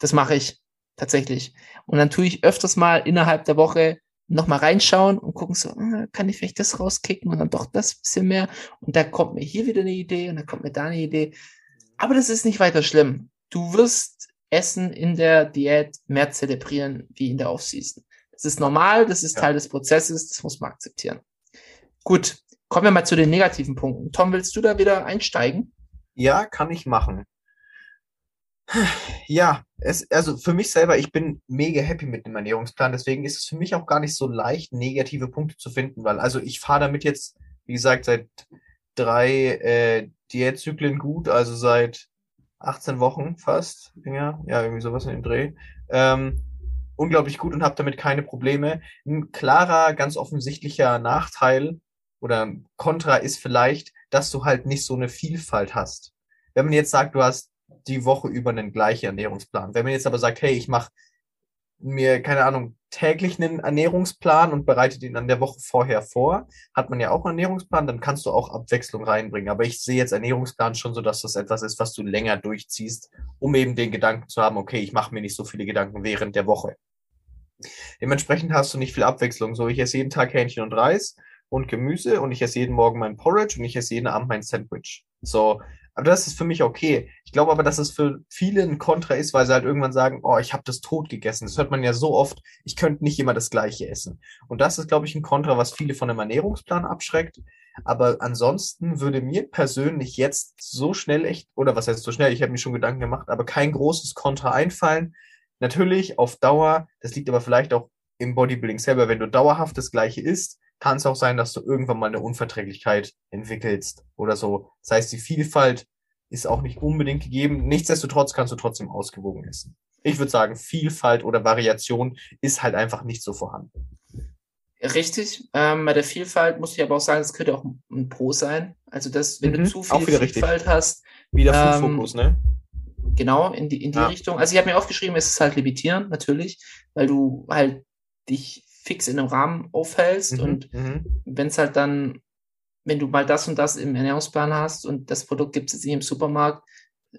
Das mache ich tatsächlich. Und dann tue ich öfters mal innerhalb der Woche nochmal reinschauen und gucken so, ah, kann ich vielleicht das rauskicken und dann doch das bisschen mehr. Und da kommt mir hier wieder eine Idee und dann kommt mir da eine Idee. Aber das ist nicht weiter schlimm. Du wirst Essen in der Diät mehr zelebrieren wie in der Offseason. Das ist normal, das ist Ja. Teil des Prozesses, das muss man akzeptieren. Gut, kommen wir mal zu den negativen Punkten. Tom, willst du da wieder einsteigen? Ja, kann ich machen. Ja, es, also für mich selber, ich bin mega happy mit dem Ernährungsplan, deswegen ist es für mich auch gar nicht so leicht, negative Punkte zu finden, weil also ich fahre damit jetzt, wie gesagt, seit drei äh, Diätzyklen gut, also seit 18 Wochen fast, ja, ja, irgendwie sowas in dem Dreh. Ähm, unglaublich gut und habe damit keine Probleme. Ein klarer, ganz offensichtlicher Nachteil oder Kontra ist vielleicht, dass du halt nicht so eine Vielfalt hast. Wenn man jetzt sagt, du hast die Woche über einen gleichen Ernährungsplan. Wenn man jetzt aber sagt, hey, ich mache mir, keine Ahnung, täglich einen Ernährungsplan und bereite den an der Woche vorher vor, hat man ja auch einen Ernährungsplan, dann kannst du auch Abwechslung reinbringen. Aber ich sehe jetzt Ernährungsplan schon so, dass das etwas ist, was du länger durchziehst, um eben den Gedanken zu haben, okay, ich mache mir nicht so viele Gedanken während der Woche. Dementsprechend hast du nicht viel Abwechslung. So, ich esse jeden Tag Hähnchen und Reis und Gemüse und ich esse jeden Morgen mein Porridge und ich esse jeden Abend mein Sandwich. So, aber das ist für mich okay. Ich glaube aber, dass es für viele ein Kontra ist, weil sie halt irgendwann sagen, oh, ich habe das tot gegessen. Das hört man ja so oft, ich könnte nicht immer das gleiche essen. Und das ist, glaube ich, ein Kontra, was viele von einem Ernährungsplan abschreckt. Aber ansonsten würde mir persönlich jetzt so schnell echt, oder was heißt so schnell, ich habe mir schon Gedanken gemacht, aber kein großes Kontra einfallen. Natürlich auf Dauer, das liegt aber vielleicht auch im Bodybuilding selber, wenn du dauerhaft das gleiche isst, kann es auch sein, dass du irgendwann mal eine Unverträglichkeit entwickelst oder so. Das heißt, die Vielfalt ist auch nicht unbedingt gegeben. Nichtsdestotrotz kannst du trotzdem ausgewogen essen. Ich würde sagen, Vielfalt oder Variation ist halt einfach nicht so vorhanden. Richtig. Ähm, bei der Vielfalt muss ich aber auch sagen, das könnte auch ein Pro sein. Also, dass, wenn Mhm, du zu viel wieder richtig. Vielfalt hast, Wieder Ähm, Food-Fokus, ne? genau in die, in die Ja. Richtung. Also, ich habe mir aufgeschrieben, es ist halt limitierend, natürlich, weil du halt dich fix in einem Rahmen aufhältst und mhm. wenn es halt dann, wenn du mal das und das im Ernährungsplan hast und das Produkt gibt es jetzt nicht im Supermarkt,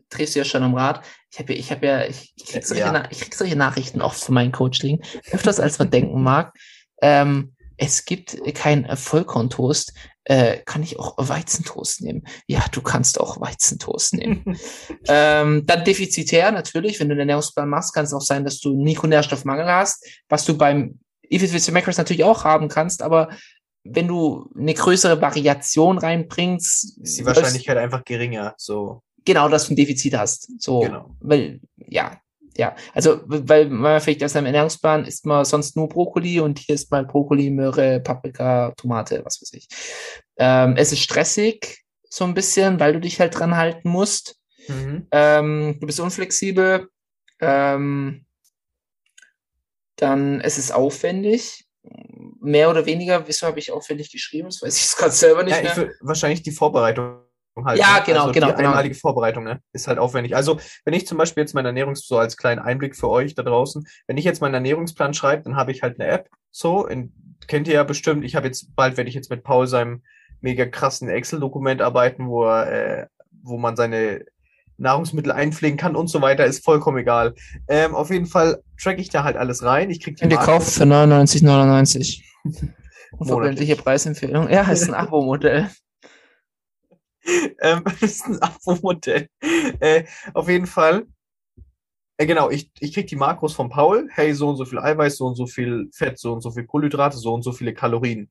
drehst du ja schon am Rad. Ich habe ja, ich habe ja, ich, ich, krieg solche Ja. Ich krieg solche Nachrichten oft von meinen Coachlingen, öfters als man denken mag. Ähm, es gibt kein Vollkorntoast. Äh, kann ich auch Weizentoast nehmen? Ja, du kannst auch Weizentoast nehmen. ähm, dann defizitär natürlich, wenn du einen Ernährungsplan machst, kann es auch sein, dass du einen Mikronährstoffmangel hast, was du beim Effiziency Macros natürlich auch haben kannst, aber wenn du eine größere Variation reinbringst, Ist die Wahrscheinlichkeit einfach geringer. So. genau, dass du ein Defizit hast. So, Genau. weil, ja, ja. Also, weil man vielleicht aus einem Ernährungsplan isst man sonst nur Brokkoli und hier ist mal Brokkoli, Möhre, Paprika, Tomate, was weiß ich. Ähm, es ist stressig, so ein bisschen, weil du dich halt dran halten musst. Mhm. Ähm, du bist unflexibel. Ähm, dann es ist aufwendig. Mehr oder weniger, wieso habe ich aufwendig geschrieben? Das weiß ich jetzt gerade selber nicht Ja, mehr. wahrscheinlich die Vorbereitung halt. Ja, ne? genau, also genau, Die genau. einmalige Vorbereitung ne? ist halt aufwendig. Also, wenn ich zum Beispiel jetzt meinen Ernährungs, so als kleinen Einblick für euch da draußen, wenn ich jetzt meinen Ernährungsplan schreibe, dann habe ich halt eine App, so, in, kennt ihr ja bestimmt, ich habe jetzt, bald werde ich jetzt mit Paul seinem mega krassen Excel-Dokument arbeiten, wo er, äh, wo man seine Nahrungsmittel einpflegen kann und so weiter, ist vollkommen egal. Ähm, auf jeden Fall track ich da halt alles rein. Ich krieg die kaufen für 99,99. Unverbindliche Preisempfehlung. Ja, ist ein Abo-Modell. ähm, ist ein Abo-Modell. Äh, auf jeden Fall. Äh, genau, ich, ich krieg die Makros von Paul. Hey, so und so viel Eiweiß, so und so viel Fett, so und so viel Kohlenhydrate, so und so viele Kalorien.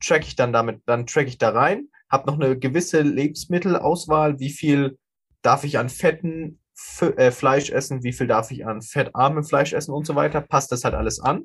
Track ich dann damit, dann track ich da rein, hab noch eine gewisse Lebensmittelauswahl, wie viel darf ich an fetten F äh, Fleisch essen, wie viel darf ich an fettarmem Fleisch essen und so weiter. Passt das halt alles an.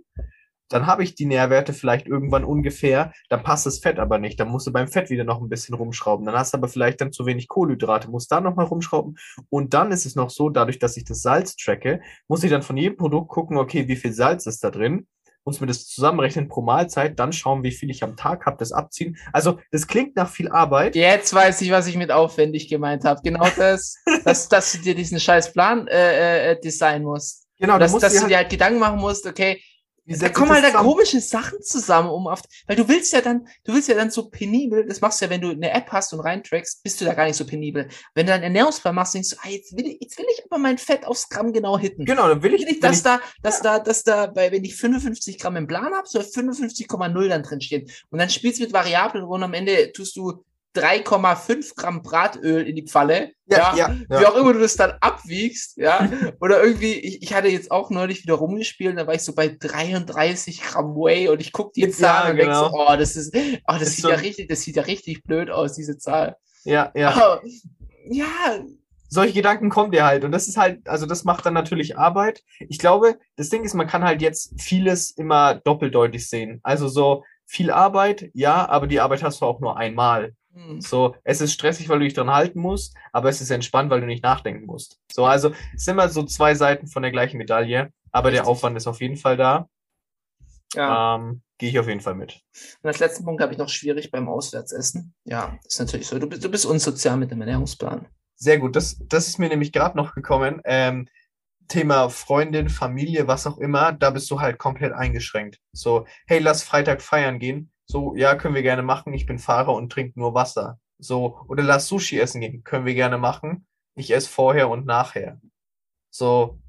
Dann habe ich die Nährwerte vielleicht irgendwann ungefähr, dann passt das Fett aber nicht. Dann musst du beim Fett wieder noch ein bisschen rumschrauben. Dann hast du aber vielleicht dann zu wenig Kohlenhydrate, musst da nochmal rumschrauben. Und dann ist es noch so, dadurch, dass ich das Salz tracke, muss ich dann von jedem Produkt gucken, okay, wie viel Salz ist da drin, muss mir das zusammenrechnen pro Mahlzeit, dann schauen, wie viel ich am Tag habe, das abziehen. Also das klingt nach viel Arbeit. Jetzt weiß ich, was ich mit aufwendig gemeint habe. Genau das, dass, dass du dir diesen scheiß Plan äh, äh, designen musst. Genau, dass dass dir du dir halt Gedanken machen musst, okay, da setze ich kommen halt da komische Sachen zusammen, um auf, weil du willst ja dann, du willst ja dann so penibel, das machst du ja, wenn du eine App hast und reintrackst, bist du da gar nicht so penibel. Wenn du einen Ernährungsplan machst, denkst du, ah, jetzt will ich, jetzt will ich aber mein Fett aufs Gramm genau hitten. Genau, dann will ich nicht, dass ich- da, dass da, dass da, bei, wenn ich 55 Gramm im Plan habe, soll 55,0 dann drin stehen. Und dann spielst du mit Variablen und am Ende tust du 3,5 Gramm Bratöl in die Pfalle. Ja, ja, Wie ja. auch immer du das dann abwiegst, ja. Oder irgendwie, ich, ich hatte jetzt auch neulich wieder rumgespielt, und da war ich so bei 33 Gramm Whey und ich guck die Ja, Zahl und denk so, genau. oh, das ist, oh, das Ist sieht so- ja richtig, das sieht ja richtig blöd aus, diese Zahl. Ja, ja. Aber, ja, solche Gedanken kommen dir halt. Und das ist halt, also das macht dann natürlich Arbeit. Ich glaube, das Ding ist, man kann halt jetzt vieles immer doppeldeutig sehen. Also so viel Arbeit, ja, aber die Arbeit hast du auch nur einmal. Hm. So, es ist stressig, weil du dich dran halten musst, aber es ist entspannt, weil du nicht nachdenken musst. So, also es sind immer so zwei Seiten von der gleichen Medaille, aber der Richtig. Aufwand ist auf jeden Fall da. ja. Ähm, Gehe ich auf jeden Fall mit. Und als letzten Punkt habe ich noch schwierig beim Auswärtsessen. Ja, ist natürlich so. Du bist, du bist unsozial mit dem Ernährungsplan. Sehr gut, das, das ist mir nämlich gerade noch gekommen. Ähm, Thema Freundin, Familie, was auch immer, da bist du halt komplett eingeschränkt. So, hey, lass Freitag feiern gehen. So, ja, können wir gerne machen. Ich bin Fahrer und trinke nur Wasser. So, oder lass Sushi essen gehen. Können wir gerne machen. Ich esse vorher und nachher. So,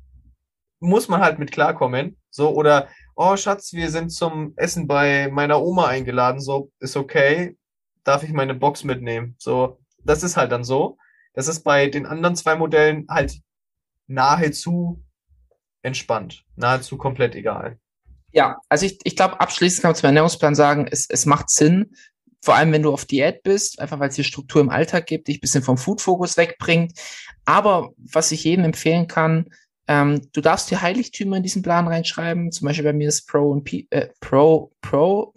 muss man halt mit klarkommen. So, oder, oh Schatz, wir sind zum Essen bei meiner Oma eingeladen. So, ist okay. Darf ich meine Box mitnehmen? So, das ist halt dann so. Das ist bei den anderen zwei Modellen halt nahezu entspannt. Nahezu komplett egal. Ja, also ich, ich glaube, abschließend kann man zum Ernährungsplan sagen, es, es macht Sinn, vor allem wenn du auf Diät bist, einfach weil es dir Struktur im Alltag gibt, dich ein bisschen vom Food-Fokus wegbringt. Aber was ich jedem empfehlen kann, ähm, du darfst dir Heiligtümer in diesen Plan reinschreiben. Zum Beispiel bei mir ist Pro und P, äh, Pro, Pro,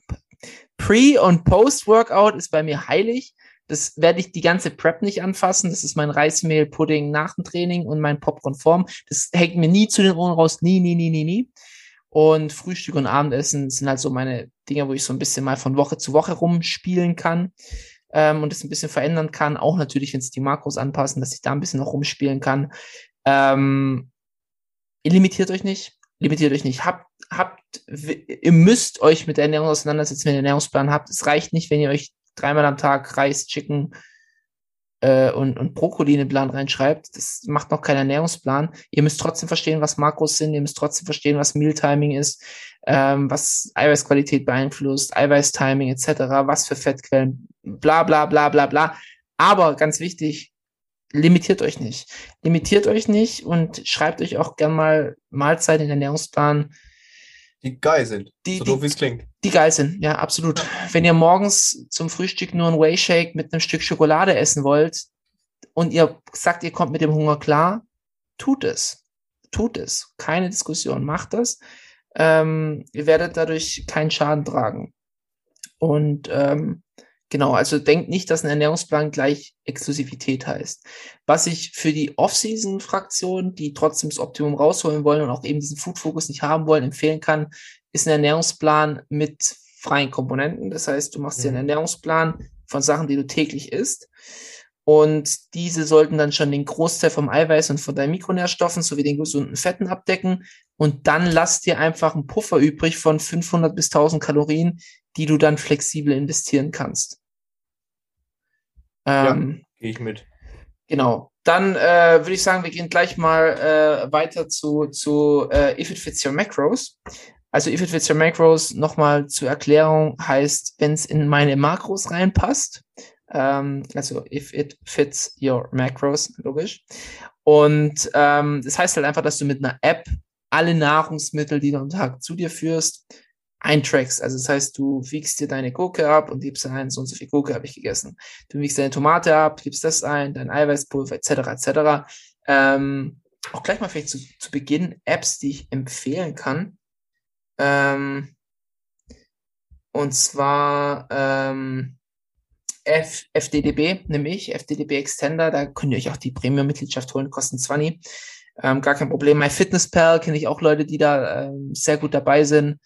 Pre- und Post-Workout ist bei mir heilig. Das werde ich die ganze Prep nicht anfassen. Das ist mein Reismehl-Pudding nach dem Training und mein Popcorn-Form. Das hängt mir nie zu den Ohren raus. Nie, nie, nie, nie, nie. Und Frühstück und Abendessen sind halt so meine Dinge, wo ich so ein bisschen mal von Woche zu Woche rumspielen kann ähm, und das ein bisschen verändern kann. Auch natürlich, wenn es die Makros anpassen, dass ich da ein bisschen noch rumspielen kann. Ähm, ihr limitiert euch nicht. Limitiert euch nicht. Habt, habt, ihr müsst euch mit der Ernährung auseinandersetzen, wenn ihr einen Ernährungsplan habt. Es reicht nicht, wenn ihr euch dreimal am Tag Reis, Chicken äh, und, und Brokkoli in den Plan reinschreibt. Das macht noch keinen Ernährungsplan. Ihr müsst trotzdem verstehen, was Makros sind. Ihr müsst trotzdem verstehen, was Mealtiming ist, ähm, was Eiweißqualität beeinflusst, Eiweißtiming etc., was für Fettquellen bla bla bla bla bla. Aber ganz wichtig, limitiert euch nicht. Limitiert euch nicht und schreibt euch auch gern mal Mahlzeiten in den Ernährungsplan, Die geil sind. Die- so die- doof wie es klingt. die geil sind. Ja, absolut. Wenn ihr morgens zum Frühstück nur einen Whey Shake mit einem Stück Schokolade essen wollt und ihr sagt, ihr kommt mit dem Hunger klar, tut es. Tut es. Keine Diskussion. Macht das. Ähm, ihr werdet dadurch keinen Schaden tragen. Und ähm, genau, also denkt nicht, dass ein Ernährungsplan gleich Exklusivität heißt. Was ich für die Off-Season-Fraktion, die trotzdem das Optimum rausholen wollen und auch eben diesen Food-Fokus nicht haben wollen, empfehlen kann, ist ein Ernährungsplan mit freien Komponenten. Das heißt, du machst dir einen Mhm. Ernährungsplan von Sachen, die du täglich isst. Und diese sollten dann schon den Großteil vom Eiweiß und von deinen Mikronährstoffen sowie den gesunden Fetten abdecken. Und dann lass dir einfach einen Puffer übrig von 500 bis 1000 Kalorien, die du dann flexibel investieren kannst. Ja. Ähm, Gehe ich mit. Genau. Dann äh, würde ich sagen, wir gehen gleich mal äh, weiter zu, zu äh, If It Fits Your Macros. Also If It Fits Your Macros, nochmal zur Erklärung, heißt, wenn es in meine Makros reinpasst. Ähm, also If It Fits Your Macros, logisch. Und ähm, das heißt halt einfach, dass du mit einer App alle Nahrungsmittel, die du am Tag zu dir führst, eintrackst. Also das heißt, du wiegst dir deine Gurke ab und gibst ein, so und so viel Gurke habe ich gegessen du wiegst deine Tomate ab, gibst das ein, dein Eiweißpulver etc. etc. Ähm, auch gleich mal vielleicht zu, zu Beginn Apps, die ich empfehlen kann. Ähm, und zwar ähm, F, FDDB, nämlich FDDB Extender, da könnt ihr euch auch die Premium-Mitgliedschaft holen, kosten 20. Ähm, gar kein Problem. MyFitnessPal kenne ich auch Leute, die da ähm, sehr gut dabei sind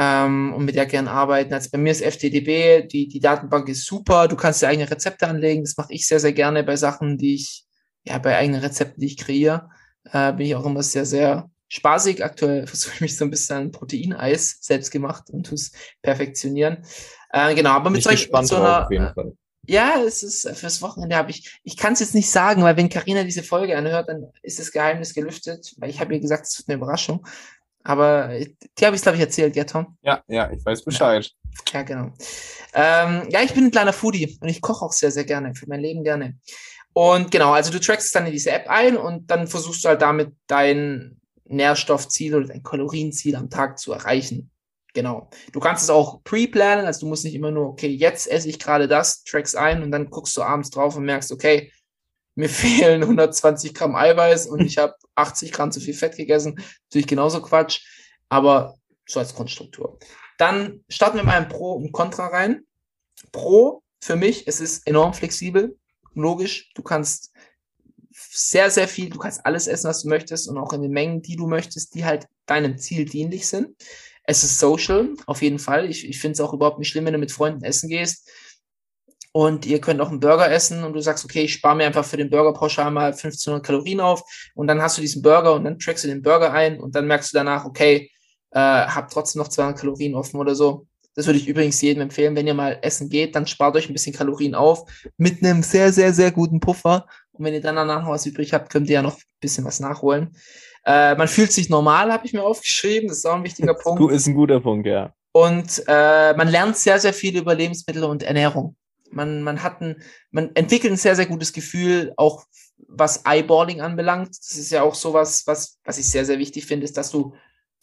ähm, und mit der gern arbeiten. Also bei mir ist FTDB, die, die Datenbank ist super, du kannst dir eigene Rezepte anlegen, das mache ich sehr, sehr gerne bei Sachen, die ich, ja, bei eigenen Rezepten, die ich kreiere, äh, bin ich auch immer sehr, sehr spaßig. Aktuell versuche ich mich so ein bisschen an Proteineis selbst gemacht und tue es perfektionieren. Äh, genau, aber mit Bin ich solch- gespannt mit so drauf, einer, auf jeden Fall. ja, es ist äh, fürs Wochenende habe ich, ich kann es jetzt nicht sagen, weil wenn Karina diese Folge anhört, dann ist das Geheimnis gelüftet, weil ich habe ihr gesagt, es wird eine Überraschung. Aber die habe ich, glaube ich, erzählt, ja, Tom? Ja, ja, ich weiß Bescheid. Ja, genau. Ähm, ja, ich bin ein kleiner Foodie und ich koche auch sehr, sehr gerne, für mein Leben gerne. Und genau, also du trackst es dann in diese App ein und dann versuchst du halt damit dein Nährstoffziel oder dein Kalorienziel am Tag zu erreichen. Genau. Du kannst es auch pre-planen, also du musst nicht immer nur, okay, jetzt esse ich gerade das, trackst ein und dann guckst du abends drauf und merkst, okay, mir fehlen 120 Gramm Eiweiß und ich habe 80 Gramm zu viel Fett gegessen. Natürlich genauso Quatsch, aber so als Grundstruktur. Dann starten wir mal ein Pro und Contra rein. Pro für mich, es ist enorm flexibel, logisch. Du kannst sehr, sehr viel, du kannst alles essen, was du möchtest und auch in den Mengen, die du möchtest, die halt deinem Ziel dienlich sind. Es ist social, auf jeden Fall. Ich, ich finde es auch überhaupt nicht schlimm, wenn du mit Freunden essen gehst und ihr könnt auch einen Burger essen und du sagst, okay, ich spare mir einfach für den Burger pauschal mal 1500 Kalorien auf und dann hast du diesen Burger und dann trackst du den Burger ein und dann merkst du danach, okay, äh, hab trotzdem noch 200 Kalorien offen oder so. Das würde ich übrigens jedem empfehlen, wenn ihr mal essen geht, dann spart euch ein bisschen Kalorien auf mit einem sehr, sehr, sehr guten Puffer. Und wenn ihr dann danach noch was übrig habt, könnt ihr ja noch ein bisschen was nachholen. Äh, man fühlt sich normal, habe ich mir aufgeschrieben. Das ist auch ein wichtiger Punkt. Ist ein guter Punkt, ja. Und äh, man lernt sehr, sehr viel über Lebensmittel und Ernährung. Man, man hat ein, man entwickelt ein sehr, sehr gutes Gefühl, auch was Eyeballing anbelangt. Das ist ja auch sowas, was, was ich sehr, sehr wichtig finde, ist, dass du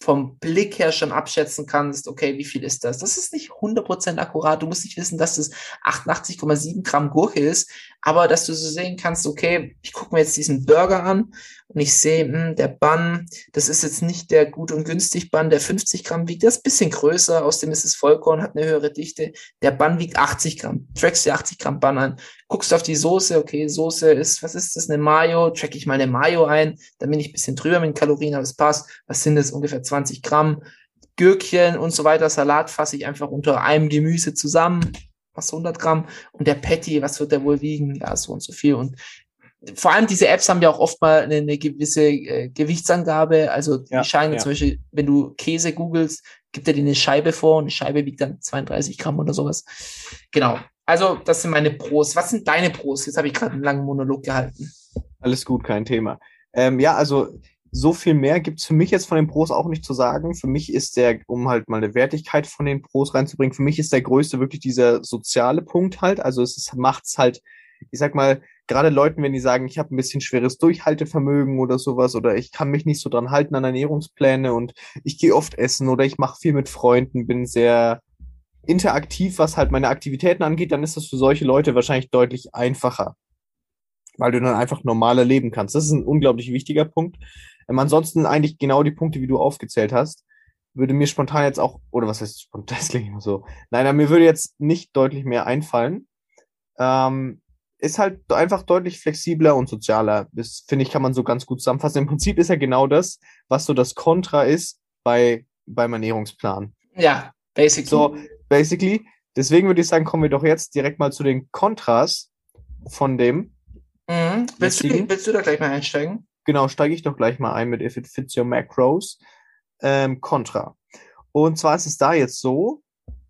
vom Blick her schon abschätzen kannst, okay, wie viel ist das? Das ist nicht 100% akkurat. Du musst nicht wissen, dass das 88,7 Gramm Gurke ist, aber dass du so sehen kannst, okay, ich gucke mir jetzt diesen Burger an und ich sehe, hm, der Bun, das ist jetzt nicht der gut und günstig Bun, der 50 Gramm wiegt, der ist ein bisschen größer, außerdem ist es Vollkorn, hat eine höhere Dichte. Der Bun wiegt 80 Gramm. Trackst dir 80 Gramm Bun an. Guckst auf die Soße, okay, Soße ist, was ist das, eine Mayo? Track ich mal eine Mayo ein, dann bin ich ein bisschen drüber mit den Kalorien, aber es passt. Was sind das? Ungefähr 20 Gramm. Gürkchen und so weiter, Salat fasse ich einfach unter einem Gemüse zusammen, was 100 Gramm. Und der Patty, was wird der wohl wiegen? Ja, so und so viel. Und vor allem diese Apps haben ja auch oft mal eine, eine gewisse äh, Gewichtsangabe. Also Ja, die Scheine ja. zum Beispiel, wenn du Käse googelst, gibt er dir eine Scheibe vor und eine Scheibe wiegt dann 32 Gramm oder sowas. Genau. Also das sind meine Pros. Was sind deine Pros? Jetzt habe ich gerade einen langen Monolog gehalten. Alles gut, kein Thema. Ähm, ja, also so viel mehr gibt's für mich jetzt von den Pros auch nicht zu sagen. Für mich ist der, um halt mal eine Wertigkeit von den Pros reinzubringen, für mich ist der größte wirklich dieser soziale Punkt halt. Also es ist, macht's halt, ich sag mal, gerade Leuten, wenn die sagen, ich habe ein bisschen schweres Durchhaltevermögen oder sowas oder ich kann mich nicht so dran halten an Ernährungspläne und ich gehe oft essen oder ich mache viel mit Freunden, bin sehr interaktiv, was halt meine Aktivitäten angeht, dann ist das für solche Leute wahrscheinlich deutlich einfacher, weil du dann einfach normaler leben kannst. Das ist ein unglaublich wichtiger Punkt. Ähm, ansonsten eigentlich genau die Punkte, wie du aufgezählt hast, würde mir spontan jetzt auch, oder was heißt spontan, das klingt immer so. Nein, mir würde jetzt nicht deutlich mehr einfallen. Ähm, ist halt einfach deutlich flexibler und sozialer. Das finde ich, kann man so ganz gut zusammenfassen. Im Prinzip ist ja genau das, was so das Kontra ist bei, beim Ernährungsplan. Ja, basically. So, basically. Deswegen würde ich sagen, kommen wir doch jetzt direkt mal zu den Kontras von dem. Mhm. Willst, du, willst du da gleich mal einsteigen? Genau, steige ich doch gleich mal ein mit If It Fits Your Macros. Ähm, Contra. Und zwar ist es da jetzt so,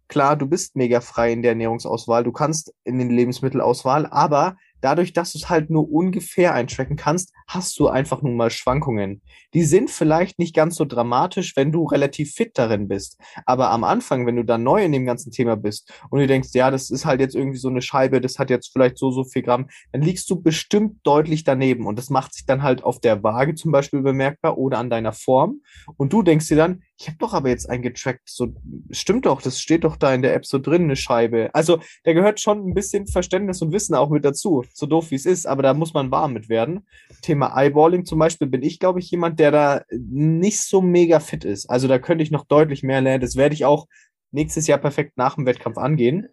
klar, du bist mega frei in der Ernährungsauswahl, du kannst in den Lebensmittelauswahl, aber dadurch, dass du es halt nur ungefähr eintracken kannst, hast du einfach nun mal Schwankungen. Die sind vielleicht nicht ganz so dramatisch, wenn du relativ fit darin bist. Aber am Anfang, wenn du da neu in dem ganzen Thema bist und du denkst, ja, das ist halt jetzt irgendwie so eine Scheibe, das hat jetzt vielleicht so, so viel Gramm, dann liegst du bestimmt deutlich daneben. Und das macht sich dann halt auf der Waage zum Beispiel bemerkbar oder an deiner Form. Und du denkst dir dann, ich habe doch aber jetzt eingetrackt, so stimmt doch, das steht doch da in der App so drin, eine Scheibe. Also da gehört schon ein bisschen Verständnis und Wissen auch mit dazu, so doof wie es ist, aber da muss man warm mit werden. Thema Eyeballing zum Beispiel bin ich, glaube ich, jemand, der da nicht so mega fit ist. Also da könnte ich noch deutlich mehr lernen. Das werde ich auch nächstes Jahr perfekt nach dem Wettkampf angehen.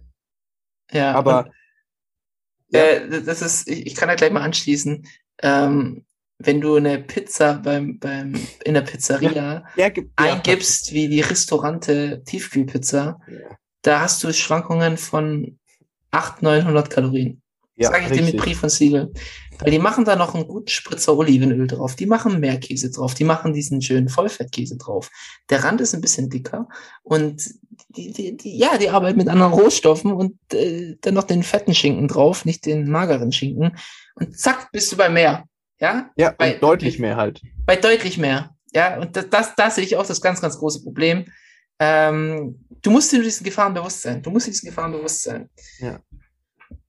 Ja. Aber und, ja. äh, das ist, ich, ich kann da gleich mal anschließen. Ähm, wenn du eine Pizza beim, beim, in der Pizzeria ja, ja, eingibst, wie die Restaurante Tiefkühlpizza, da hast du Schwankungen von 800, 900 Kalorien. Ja, Sag ich dir mit richtig. Brief und Siegel. Weil die machen da noch einen guten Spritzer Olivenöl drauf. Die machen Meerkäse drauf. Die machen diesen schönen Vollfettkäse drauf. Der Rand ist ein bisschen dicker und die, die, die, ja, die arbeiten mit anderen Rohstoffen und äh, dann noch den fetten Schinken drauf, nicht den mageren Schinken. Und zack, bist du bei mehr. Ja, Ja, bei- deutlich mehr halt. bei deutlich mehr. Ja, und das, das, das sehe ich auch das ganz, ganz große Problem. Ähm, du musst dir diesen Gefahren bewusst sein. Du musst dir diesen Gefahren bewusst sein.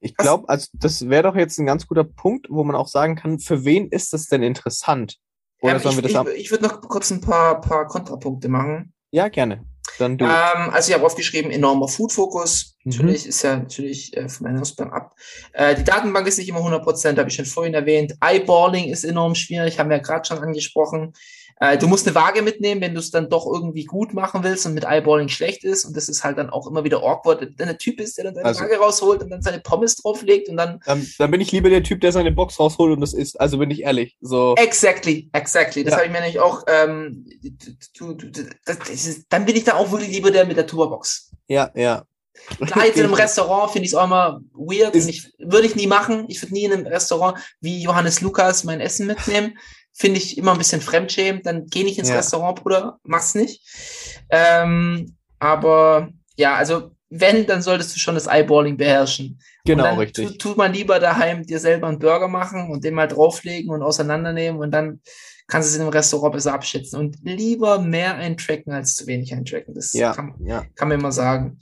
Ich glaube, also das wäre doch jetzt ein ganz guter Punkt, wo man auch sagen kann, für wen ist das denn interessant? Oder Ähm, sollen ich wir das ich, ich würde noch kurz ein paar, paar Kontrapunkte machen. Ja, gerne. Dann du. Ähm, also ich habe aufgeschrieben, enormer Food-Fokus. Mhm. Natürlich ist ja natürlich äh, von meinem Ernährungsplan ab. Äh, die Datenbank ist nicht immer 100%, habe ich schon vorhin erwähnt. Eyeballing ist enorm schwierig, haben wir ja gerade schon angesprochen. Äh, du musst eine Waage mitnehmen, wenn du es dann doch irgendwie gut machen willst und mit Eyeballing schlecht ist. Und das ist halt dann auch immer wieder awkward, wenn der Typ ist, der dann seine Also- Waage rausholt und dann seine Pommes drauflegt und dann Dann, dann bin ich lieber der Typ, der seine Box rausholt und das isst. Also bin ich ehrlich. So. Exactly, exactly. Das Ja. habe ich mir nämlich auch. Ähm, du, du, das, das ist, dann bin ich da auch wirklich lieber der mit der Tuba-Box. Ja, ja. Klar, jetzt in einem Restaurant finde ich es auch immer weird. Ist- würde ich nie machen. Ich würde nie in einem Restaurant wie Johannes Lukas mein Essen mitnehmen. Finde ich immer ein bisschen fremdschämend. Dann geh nicht ins Ja. Restaurant, Bruder. Mach's nicht. Ähm, aber ja, also wenn, dann solltest du schon das Eyeballing beherrschen. Genau, und dann richtig. Tu, tu mal lieber daheim dir selber einen Burger machen und den mal drauflegen und auseinandernehmen und dann kannst du es in einem Restaurant besser abschätzen. Und lieber mehr eintracken als zu wenig eintracken. Das Ja, kann, ja. kann man immer sagen.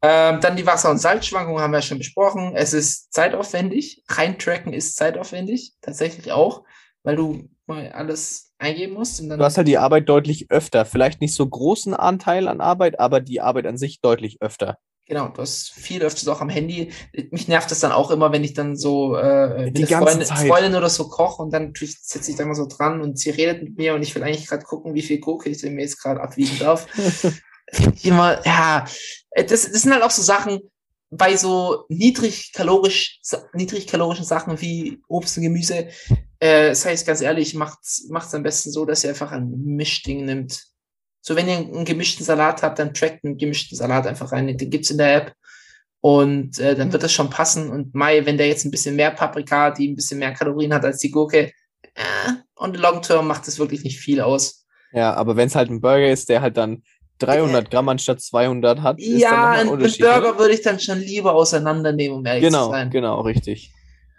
Ähm, dann die Wasser- und Salzschwankungen haben wir schon besprochen. Es ist zeitaufwendig. Reintracken ist zeitaufwendig. Tatsächlich auch, weil du mal alles eingeben musst. Und dann Du hast halt die Arbeit deutlich öfter. Vielleicht nicht so großen Anteil an Arbeit, aber die Arbeit an sich deutlich öfter. Genau, du hast viel öfters auch am Handy. Mich nervt das dann auch immer, wenn ich dann so äh, mit Die der ganze Freundin, Zeit. Freundin oder so koche und dann natürlich sitze ich da immer so dran und sie redet mit mir und ich will eigentlich gerade gucken, wie viel Gurke ich mir jetzt gerade abwiegen darf. Immer, ja, das, das sind halt auch so Sachen bei so niedrigkalorisch, niedrigkalorischen Sachen wie Obst und Gemüse. Äh, das heißt ganz ehrlich, macht's, macht's am besten so, dass ihr einfach ein Mischding nimmt. So, wenn ihr einen gemischten Salat habt, dann trackt einen gemischten Salat einfach rein. Den gibt's in der App. Und äh, dann wird das schon passen. Und Mai, wenn der jetzt ein bisschen mehr Paprika, die ein bisschen mehr Kalorien hat als die Gurke, äh, on the long term macht das wirklich nicht viel aus. Ja, aber wenn es halt ein Burger ist, der halt dann 300 Gramm anstatt 200 hat, ist dann ja, nochmal ein einen Unterschied. Burger ne? würde ich dann schon lieber auseinandernehmen, um ehrlich zu Genau, sein. genau, richtig.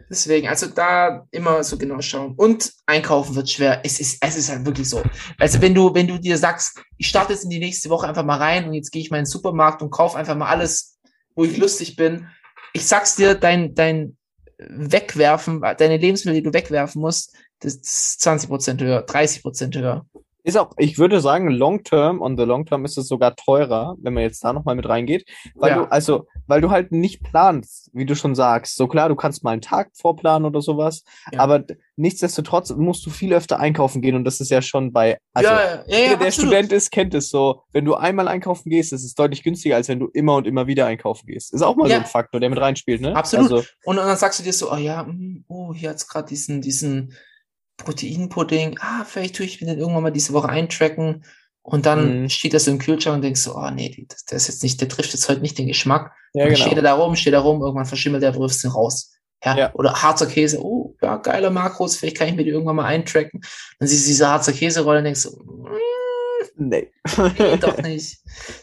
Deswegen, also da immer so genau schauen. Und einkaufen wird schwer. Es ist, es ist halt wirklich so. Also wenn du, wenn du dir sagst, ich starte jetzt in die nächste Woche einfach mal rein und jetzt gehe ich mal in den Supermarkt und kaufe einfach mal alles, wo ich lustig bin. Ich sag's dir, dein, dein Wegwerfen, deine Lebensmittel, die du wegwerfen musst, das ist 20 Prozent höher, 30 Prozent höher. Ist auch, ich würde sagen, long term, on the long term ist es sogar teurer, wenn man jetzt da nochmal mit reingeht. Weil Ja. du, also, weil du halt nicht planst, wie du schon sagst. So klar, du kannst mal einen Tag vorplanen oder sowas, Ja. aber nichtsdestotrotz musst du viel öfter einkaufen gehen und das ist ja schon bei, also, ja, jeder, der. Student ist, kennt es so. Wenn du einmal einkaufen gehst, ist es deutlich günstiger, als wenn du immer und immer wieder einkaufen gehst. Ist auch mal so ein Faktor, der mit reinspielt, ne? Absolut. Also, Und, und dann sagst du dir so, oh ja, mm, oh, hier hat's gerade diesen, diesen Proteinpudding. Ah, vielleicht tue ich mir den irgendwann mal diese Woche eintracken. Und dann Mhm. steht das so im Kühlschrank und denkst so, oh nee, das, der ist jetzt nicht, der trifft jetzt heute nicht den Geschmack. ja, genau. steht er da rum, steht da rum, irgendwann verschimmelt der, wirfst ihn raus. Ja, Ja. Oder harzer Käse, oh, ja, geiler Makros, vielleicht kann ich mir die irgendwann mal eintracken. Dann siehst du diese harzer Käserolle und denkst so, mm, Nee. nee, doch nicht.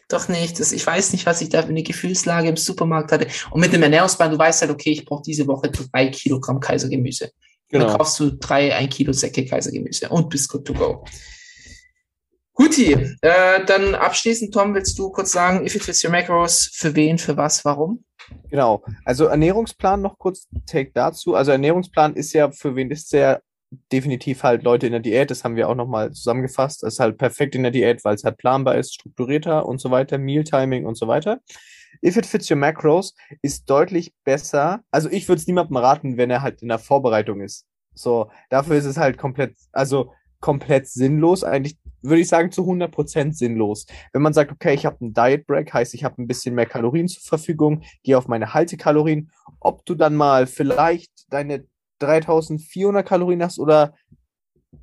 Doch nicht. Das, ich weiß nicht, was ich da für eine Gefühlslage im Supermarkt hatte. Und mit dem Ernährungsplan, du weißt halt, okay, ich brauche diese Woche drei Kilogramm Kaisergemüse. Dann Genau. kaufst du drei, ein Kilo Säcke Kaisergemüse und bist good to go. Guti, äh, dann abschließend, Tom, willst du kurz sagen, if it fits your macros, für wen, für was, warum? Genau. Also Ernährungsplan noch kurz Take dazu. Also Ernährungsplan ist ja für wen ist der definitiv halt Leute in der Diät. Das haben wir auch nochmal zusammengefasst. Das ist halt perfekt in der Diät, weil es halt planbar ist, strukturierter und so weiter, Mealtiming und so weiter. If it fits your macros ist deutlich besser. Also ich würde es niemandem raten, wenn er halt in der Vorbereitung ist. So, dafür ist es halt komplett, also komplett sinnlos. Eigentlich würde ich sagen zu 100% sinnlos. Wenn man sagt, okay, ich habe einen Diet Break, heißt, ich habe ein bisschen mehr Kalorien zur Verfügung, gehe auf meine Haltekalorien, ob du dann mal vielleicht deine 3400 Kalorien hast oder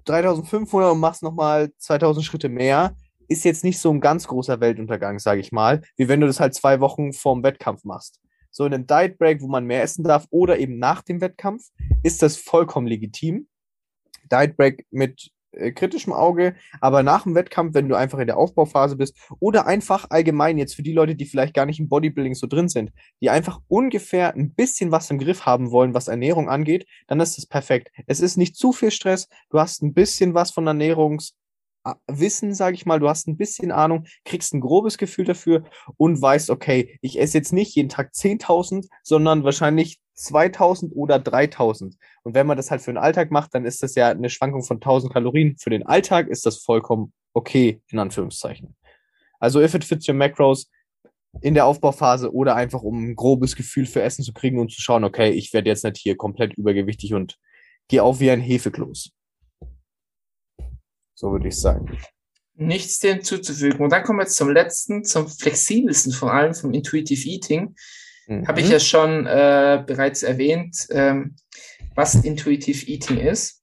3500 und machst nochmal 2000 Schritte mehr, ist jetzt nicht so ein ganz großer Weltuntergang, sage ich mal, wie wenn du das halt zwei Wochen vorm Wettkampf machst. So in einem Diet Break, wo man mehr essen darf oder eben nach dem Wettkampf, ist das vollkommen legitim. Diet Break mit äh, kritischem Auge, aber nach dem Wettkampf, wenn du einfach in der Aufbauphase bist oder einfach allgemein jetzt für die Leute, die vielleicht gar nicht im Bodybuilding so drin sind, die einfach ungefähr ein bisschen was im Griff haben wollen, was Ernährung angeht, dann ist das perfekt. Es ist nicht zu viel Stress, du hast ein bisschen was von Ernährungswissen, sage ich mal, du hast ein bisschen Ahnung, kriegst ein grobes Gefühl dafür und weißt, okay, ich esse jetzt nicht jeden Tag 10.000, sondern wahrscheinlich 2.000 oder 3.000. Und wenn man das halt für den Alltag macht, dann ist das ja eine Schwankung von 1.000 Kalorien. Für den Alltag ist das vollkommen okay, in Anführungszeichen. Also if it fits your macros, in der Aufbauphase oder einfach um ein grobes Gefühl für Essen zu kriegen und zu schauen, okay, ich werde jetzt nicht hier komplett übergewichtig und gehe auf wie ein Hefekloß. So würde ich sagen. Nichts dem zuzufügen. Und dann kommen wir jetzt zum letzten, zum flexibelsten von allen, vom Intuitive Eating. Mhm. Habe ich ja schon äh, bereits erwähnt, ähm, was Intuitive Eating ist.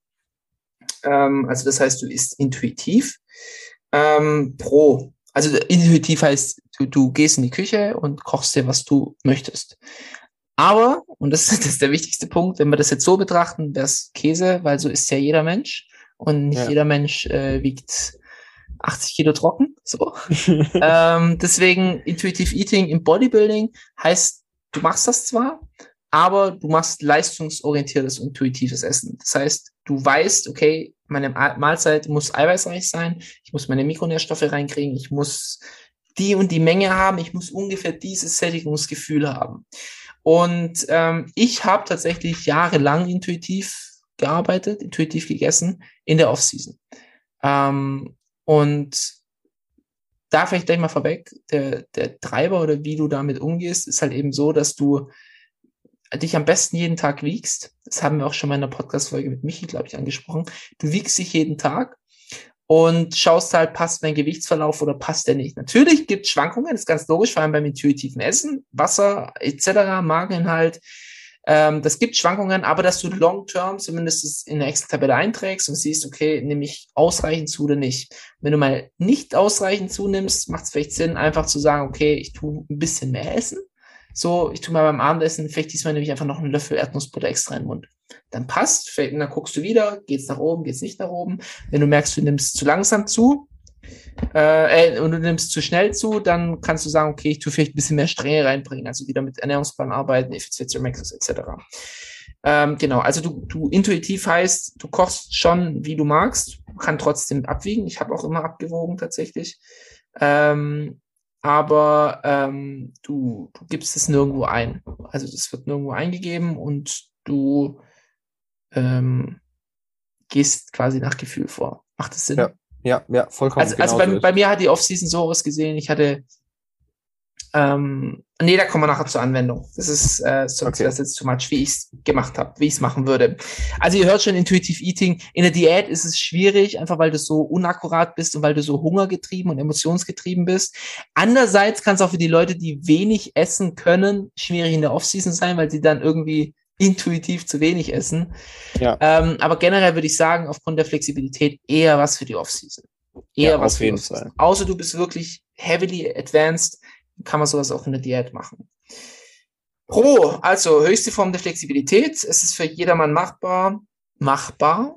Ähm, also das heißt, du isst intuitiv. Ähm, pro. Also intuitiv heißt, du, du gehst in die Küche und kochst dir, was du möchtest. Aber, und das, das ist der wichtigste Punkt, wenn wir das jetzt so betrachten, wäre es Käse, weil so isst ja jeder Mensch. Und nicht Ja. jeder Mensch äh, wiegt 80 Kilo trocken. So. ähm, deswegen Intuitive Eating im Bodybuilding heißt, du machst das zwar, aber du machst leistungsorientiertes, intuitives Essen. Das heißt, du weißt, okay, meine Ma- Mahlzeit muss eiweißreich sein, ich muss meine Mikronährstoffe reinkriegen, ich muss die und die Menge haben, ich muss ungefähr dieses Sättigungsgefühl haben. Und ähm, ich habe tatsächlich jahrelang intuitiv gearbeitet, intuitiv gegessen in der Offseason. Ähm, und da vielleicht gleich mal vorweg, der, der Treiber oder wie du damit umgehst, ist halt eben so, dass du dich am besten jeden Tag wiegst. Das haben wir auch schon mal in der Podcast-Folge mit Michi, glaube ich, angesprochen. Du wiegst dich jeden Tag und schaust halt, passt mein Gewichtsverlauf oder passt der nicht. Natürlich gibt es Schwankungen, das ist ganz logisch, vor allem beim intuitiven Essen, Wasser etc., Mageninhalt. Ähm, das gibt Schwankungen, aber dass du long-term zumindest in der Excel-Tabelle einträgst und siehst, okay, nehme ich ausreichend zu oder nicht. Wenn du mal nicht ausreichend zunimmst, macht es vielleicht Sinn, einfach zu sagen, okay, ich tue ein bisschen mehr essen. So, ich tue mal beim Abendessen, vielleicht diesmal nehme ich einfach noch einen Löffel Erdnussbutter extra in den Mund. Dann passt, vielleicht, dann guckst du wieder, geht's nach oben, geht's nicht nach oben. Wenn du merkst, du nimmst zu langsam zu, äh, äh, und du nimmst zu schnell zu, dann kannst du sagen, okay, ich tue vielleicht ein bisschen mehr Strenge reinbringen, also wieder mit Ernährungsplan arbeiten, Effizienz, Maxus etc. Ähm, genau, also du, du intuitiv heißt, du kochst schon, wie du magst, kann trotzdem abwiegen. Ich habe auch immer abgewogen tatsächlich. Ähm, aber ähm, du, du gibst es nirgendwo ein. Also das wird nirgendwo eingegeben und du ähm, gehst quasi nach Gefühl vor. Macht das Sinn? Ja, Ja, ja, vollkommen. Also, also genau bei, bei mir hat die Offseason so ausgesehen, ich hatte ähm, nee, da kommen wir nachher zur Anwendung. Das ist äh, sonst Okay. es jetzt too much, wie ich es gemacht habe, wie ich es machen würde. Also ihr hört schon Intuitive Eating. In der Diät ist es schwierig, einfach weil du so unakkurat bist und weil du so hungergetrieben und emotionsgetrieben bist. Andererseits kann es auch für die Leute, die wenig essen können, schwierig in der Offseason sein, weil sie dann irgendwie intuitiv zu wenig essen. Ja. Ähm, aber generell würde ich sagen, aufgrund der Flexibilität eher was für die Offseason. Eher Ja, was auf für jeden. Fall. Außer du bist wirklich heavily advanced, kann man sowas auch in der Diät machen. Pro, also höchste Form der Flexibilität. Es ist für jedermann machbar, machbar,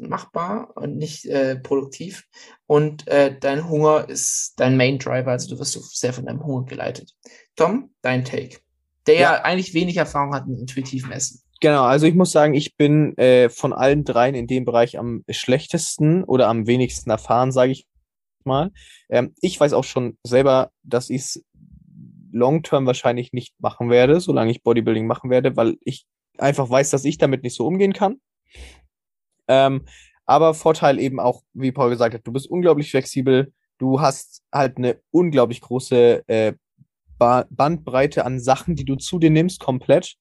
machbar und nicht äh, produktiv. Und äh, dein Hunger ist dein Main Driver, also du wirst so sehr von deinem Hunger geleitet. Tom, dein Take. Der ja, Ja. eigentlich wenig Erfahrung hat mit intuitivem Essen. Genau, also ich muss sagen, ich bin äh, von allen dreien in dem Bereich am schlechtesten oder am wenigsten erfahren, sage ich mal. Ähm, ich weiß auch schon selber, dass ich es long-term wahrscheinlich nicht machen werde, solange ich Bodybuilding machen werde, weil ich einfach weiß, dass ich damit nicht so umgehen kann. Ähm, aber Vorteil eben auch, wie Paul gesagt hat, du bist unglaublich flexibel, du hast halt eine unglaublich große äh, ba Bandbreite an Sachen, die du zu dir nimmst, komplett.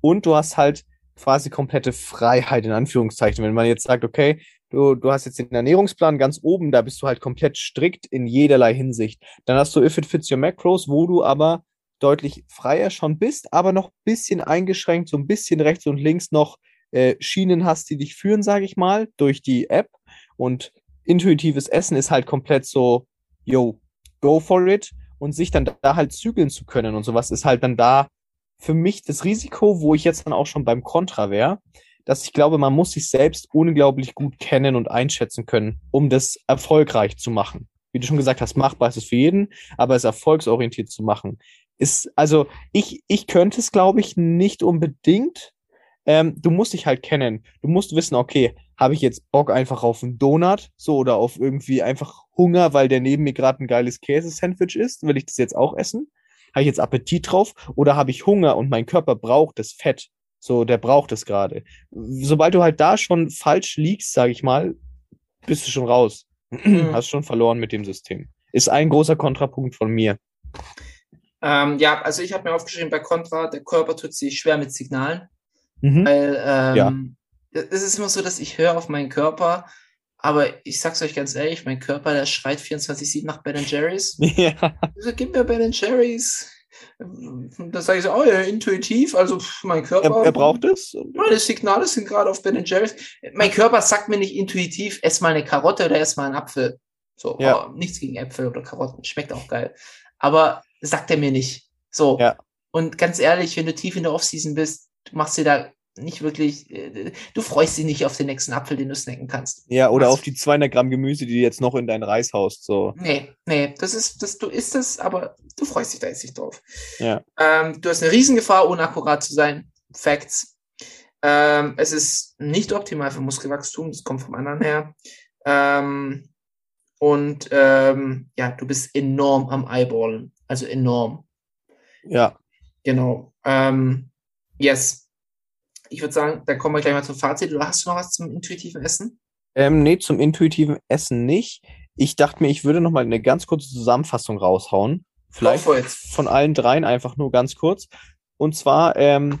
Und du hast halt quasi komplette Freiheit, in Anführungszeichen. Wenn man jetzt sagt, okay, du, du hast jetzt den Ernährungsplan ganz oben, da bist du halt komplett strikt in jederlei Hinsicht. Dann hast du If It Fits Your Macros, wo du aber deutlich freier schon bist, aber noch ein bisschen eingeschränkt, so ein bisschen rechts und links noch äh, Schienen hast, die dich führen, sage ich mal, durch die App. Und intuitives Essen ist halt komplett so, yo, go for it. Und sich dann da halt zügeln zu können und sowas ist halt dann da für mich das Risiko, wo ich jetzt dann auch schon beim Kontra wäre, dass ich glaube, man muss sich selbst unglaublich gut kennen und einschätzen können, um das erfolgreich zu machen. Wie du schon gesagt hast, machbar ist es für jeden, aber es erfolgsorientiert zu machen, ist, also ich, ich könnte es, glaube ich, nicht unbedingt. Ähm, du musst dich halt kennen. Du musst wissen, okay, habe ich jetzt Bock einfach auf einen Donut, so oder auf irgendwie einfach Hunger, weil der neben mir gerade ein geiles Käsesandwich ist, will ich das jetzt auch essen? Habe ich jetzt Appetit drauf oder habe ich Hunger und mein Körper braucht das Fett? So, der braucht es gerade. Sobald du halt da schon falsch liegst, sage ich mal, bist du schon raus. Hast schon verloren mit dem System. Ist ein großer Kontrapunkt von mir. Ähm, ja, also ich habe mir aufgeschrieben bei Contra, der Körper tut sich schwer mit Signalen. Mhm. Weil ähm, Ja. Es ist immer so, dass ich höre auf meinen Körper, aber ich sag's euch ganz ehrlich, mein Körper, der schreit 24-7 nach Ben Jerry's. ja. So, gib mir Ben Jerry's. Dann sage ich so, oh ja, intuitiv, also pff, mein Körper. Er, er braucht es. Meine Signale sind gerade auf Ben Jerry's. Mein Körper sagt mir nicht intuitiv, ess mal eine Karotte oder ess mal einen Apfel. So, Ja. aber nichts gegen Äpfel oder Karotten, schmeckt auch geil. Aber sagt er mir nicht. So. Ja. Und ganz ehrlich, wenn du tief in der Offseason bist, du machst dir da nicht wirklich, äh, du freust dich nicht auf den nächsten Apfel, den du snacken kannst. Ja, oder Was? auf die 200 Gramm Gemüse, die du jetzt noch in dein Reis haust. So. Nee, nee, das ist, das, du isst es, aber du freust dich da jetzt nicht drauf. Ja. Ähm, du hast eine Riesengefahr, unakkurat zu sein. Facts. Ähm, es ist nicht optimal für Muskelwachstum, das kommt vom anderen her. Ähm, und ähm, ja, du bist enorm am Eyeballen. Also enorm. Ja. Genau. Ähm, yes. Ich würde sagen, dann kommen wir gleich mal zum Fazit. Oder hast du noch was zum intuitiven Essen? Ähm, nee, zum intuitiven Essen nicht. Ich dachte mir, ich würde noch mal eine ganz kurze Zusammenfassung raushauen. Vielleicht von allen dreien einfach nur ganz kurz. Und zwar, ähm,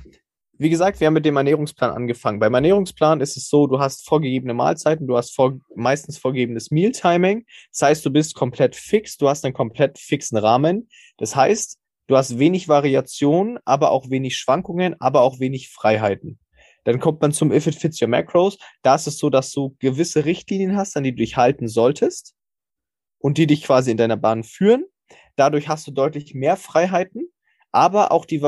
wie gesagt, wir haben mit dem Ernährungsplan angefangen. Beim Ernährungsplan ist es so, du hast vorgegebene Mahlzeiten, du hast vor, meistens vorgegebenes Mealtiming. Das heißt, du bist komplett fix, du hast einen komplett fixen Rahmen. Das heißt, du hast wenig Variation, aber auch wenig Schwankungen, aber auch wenig Freiheiten. Dann kommt man zum If It Fits Your Macros. Da ist es so, dass du gewisse Richtlinien hast, an die du dich halten solltest und die dich quasi in deiner Bahn führen. Dadurch hast du deutlich mehr Freiheiten, aber auch die,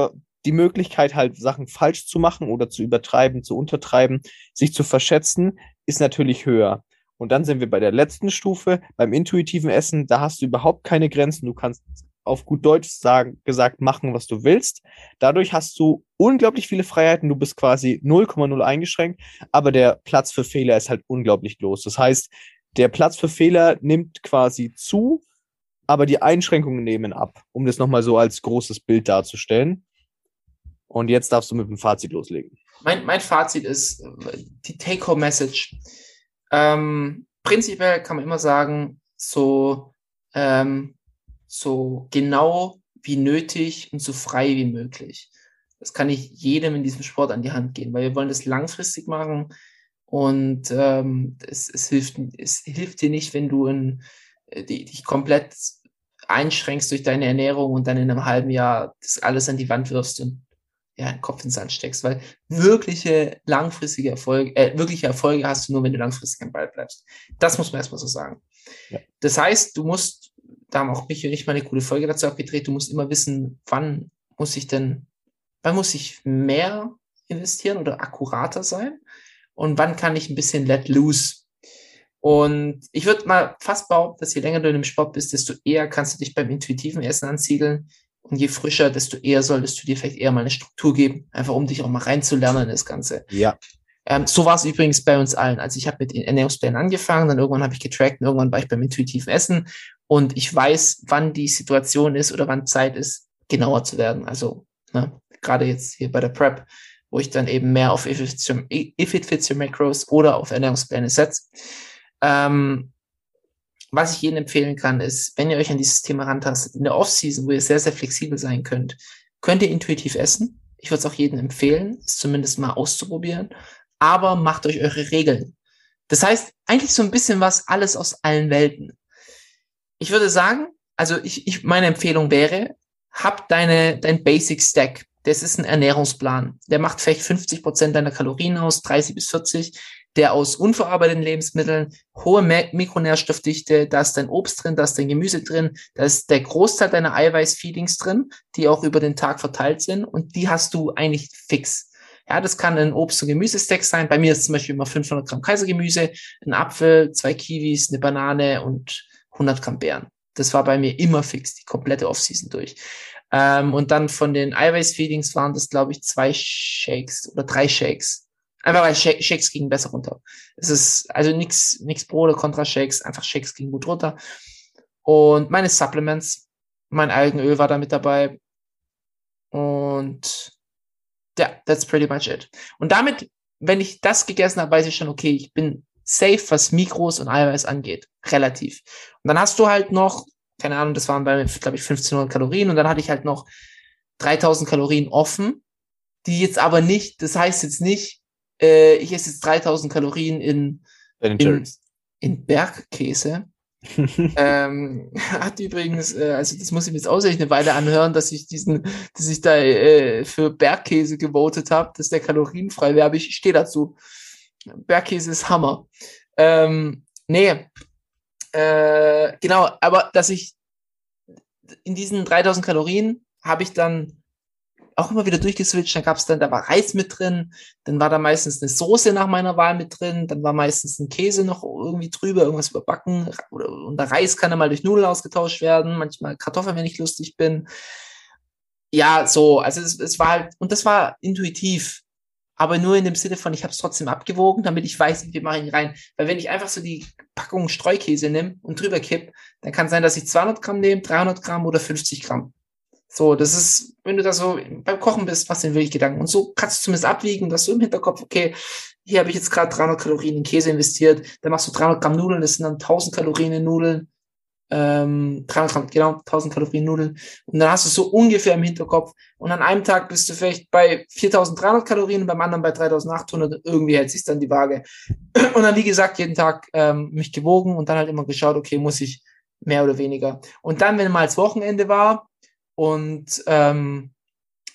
die Möglichkeit, halt Sachen falsch zu machen oder zu übertreiben, zu untertreiben, sich zu verschätzen, ist natürlich höher. Und dann sind wir bei der letzten Stufe, beim intuitiven Essen, da hast du überhaupt keine Grenzen. Du kannst auf gut Deutsch sagen, gesagt machen, was du willst. Dadurch hast du unglaublich viele Freiheiten. Du bist quasi 0,0 eingeschränkt, aber der Platz für Fehler ist halt unglaublich groß. Das heißt, der Platz für Fehler nimmt quasi zu, aber die Einschränkungen nehmen ab, um das nochmal so als großes Bild darzustellen. Und jetzt darfst du mit dem Fazit loslegen. Mein, mein Fazit ist die Take-Home-Message. Ähm, prinzipiell kann man immer sagen, so, ähm, so genau wie nötig und so frei wie möglich. Das kann ich jedem in diesem Sport an die Hand geben, weil wir wollen das langfristig machen und ähm, es, es, hilft, es hilft dir nicht, wenn du in, äh, dich komplett einschränkst durch deine Ernährung und dann in einem halben Jahr das alles an die Wand wirfst und ja, den Kopf ins Sand steckst, weil wirkliche langfristige Erfolge, äh, wirkliche Erfolge hast du nur, wenn du langfristig am Ball bleibst. Das muss man erstmal so sagen. Ja. Das heißt, du musst, da haben auch mich und ich mal eine coole Folge dazu abgedreht, du musst immer wissen, wann muss ich denn, wann muss ich mehr investieren oder akkurater sein und wann kann ich ein bisschen let loose. Und ich würde mal fast behaupten, dass je länger du in dem Sport bist, desto eher kannst du dich beim intuitiven Essen ansiedeln und je frischer, desto eher solltest du dir vielleicht eher mal eine Struktur geben, einfach um dich auch mal reinzulernen in das Ganze. Ja. Ähm, so war es übrigens bei uns allen. Also ich habe mit den Ernährungsplänen angefangen, dann irgendwann habe ich getrackt und irgendwann war ich beim intuitiven Essen und ich weiß, wann die Situation ist oder wann Zeit ist, genauer zu werden. Also ne, gerade jetzt hier bei der Prep, wo ich dann eben mehr auf If It Fits Your Macros oder auf Ernährungspläne setze. Ähm, was ich Ihnen empfehlen kann, ist, wenn ihr euch an dieses Thema rantastet, in der Off-Season, wo ihr sehr, sehr flexibel sein könnt, könnt ihr intuitiv essen. Ich würde es auch jedem empfehlen, es zumindest mal auszuprobieren. Aber macht euch eure Regeln. Das heißt, eigentlich so ein bisschen was alles aus allen Welten. Ich würde sagen, also ich, ich meine Empfehlung wäre, hab deine, dein Basic Stack. Das ist ein Ernährungsplan. Der macht vielleicht 50 Prozent deiner Kalorien aus, 30 bis 40 der aus unverarbeiteten Lebensmitteln, hohe Mikronährstoffdichte, da ist dein Obst drin, da ist dein Gemüse drin, da ist der Großteil deiner Eiweißfeedings drin, die auch über den Tag verteilt sind und die hast du eigentlich fix. Ja, das kann ein Obst- und Gemüsestack sein. Bei mir ist zum Beispiel immer 500 Gramm Kaisergemüse, ein Apfel, zwei Kiwis, eine Banane und 100 Gramm Beeren. Das war bei mir immer fix, die komplette Offseason durch. Ähm, und dann von den Eiweißfeedings waren das, glaube ich, zwei Shakes oder drei Shakes. Einfach weil Shakes gingen besser runter. Es ist also nichts nix Pro oder Contra Shakes, einfach Shakes gingen gut runter. Und meine Supplements, mein Algenöl war da mit dabei. Und ja, yeah, that's pretty much it. Und damit, wenn ich das gegessen habe, weiß ich schon, okay, ich bin safe, was Mikros und Eiweiß angeht. Relativ. Und dann hast du halt noch, keine Ahnung, das waren bei mir, glaube ich, 1500 Kalorien und dann hatte ich halt noch 3000 Kalorien offen, die jetzt aber nicht, das heißt jetzt nicht, äh, ich esse jetzt 3000 Kalorien in, in, in Bergkäse. ähm, hat übrigens, äh, also das muss ich mir jetzt ausrechnen, eine Weile anhören, dass ich diesen, dass ich da äh, für Bergkäse gewotet habe, dass der kalorienfrei wäre, aber ich stehe dazu. Bergkäse ist Hammer. Ähm, nee, äh, genau, aber dass ich in diesen 3000 Kalorien habe ich dann auch immer wieder durchgeswitcht. Dann gab es dann, da war Reis mit drin, dann war da meistens eine Soße nach meiner Wahl mit drin, dann war meistens ein Käse noch irgendwie drüber, irgendwas überbacken. Oder, und der Reis kann dann mal durch Nudeln ausgetauscht werden, manchmal Kartoffeln, wenn ich lustig bin. Ja, so, also es, es war halt, und das war intuitiv, aber nur in dem Sinne von, ich habe es trotzdem abgewogen, damit ich weiß, wie mache ich rein. Weil wenn ich einfach so die Packung Streukäse nehme und drüber kipp, dann kann sein, dass ich 200 Gramm nehme, 300 Gramm oder 50 Gramm. So, das ist, wenn du da so beim Kochen bist, du dir wirklich Gedanken. Und so kannst du zumindest abwiegen, dass du im Hinterkopf, okay, hier habe ich jetzt gerade 300 Kalorien in Käse investiert, dann machst du 300 Gramm Nudeln, das sind dann 1000 Kalorien in Nudeln, ähm, 300 Gramm, genau, 1000 Kalorien Nudeln. Und dann hast du so ungefähr im Hinterkopf. Und an einem Tag bist du vielleicht bei 4300 Kalorien beim anderen bei 3800. Irgendwie hält sich dann die Waage. Und dann, wie gesagt, jeden Tag ähm, mich gewogen und dann halt immer geschaut, okay, muss ich mehr oder weniger. Und dann, wenn mal das Wochenende war, und ähm,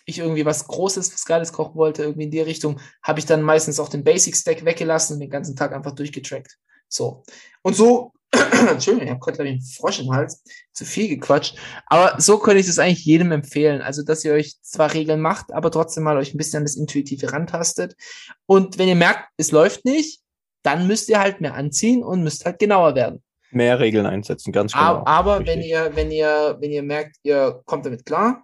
ich irgendwie was Großes, was Geiles kochen wollte, irgendwie in die Richtung, habe ich dann meistens auch den Basic Stack weggelassen und den ganzen Tag einfach durchgetrackt. So. Und so, Entschuldigung, ich habe gerade, glaube einen Frosch im Hals, zu viel gequatscht. Aber so könnte ich das eigentlich jedem empfehlen. Also, dass ihr euch zwar Regeln macht, aber trotzdem mal euch ein bisschen an das Intuitive rantastet. Und wenn ihr merkt, es läuft nicht, dann müsst ihr halt mehr anziehen und müsst halt genauer werden. Mehr Regeln einsetzen, ganz genau. Aber, aber wenn Richtig. ihr, wenn ihr, wenn ihr merkt, ihr kommt damit klar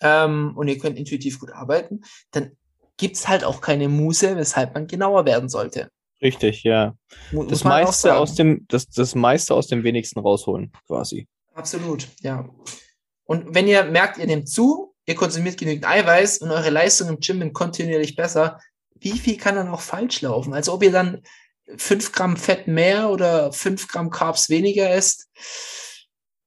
ähm, und ihr könnt intuitiv gut arbeiten, dann gibt's halt auch keine Muse, weshalb man genauer werden sollte. Richtig, ja. Mu- Das muss auch meiste aus dem, das, das meiste aus dem wenigsten rausholen, quasi. Absolut, ja. Und wenn ihr merkt, ihr nehmt zu, ihr konsumiert genügend Eiweiß und eure Leistung im Gym wird kontinuierlich besser, wie viel kann dann auch falsch laufen? Also ob ihr dann 5 Gramm Fett mehr oder 5 Gramm Carbs weniger esst,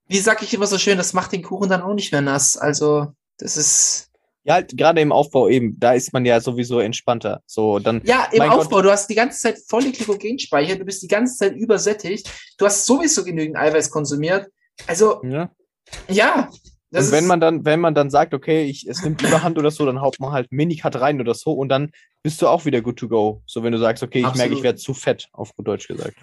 wie sag ich immer so schön, das macht den Kuchen dann auch nicht mehr nass. Also das ist, Ja, halt gerade im Aufbau eben, da ist man ja sowieso entspannter. So, dann, ja, im Mein Gott. Aufbau, du hast die ganze Zeit volle Glykogenspeicher, du bist die ganze Zeit übersättigt, du hast sowieso genügend Eiweiß konsumiert. Also, ja. ja. Das Und wenn man dann, wenn man dann sagt, okay, ich, es nimmt Überhand oder so, dann haut man halt Minicut rein oder so und dann bist du auch wieder good to go. So, wenn du sagst, okay, ich merke, Absolut. ich werde zu fett, auf gut Deutsch gesagt.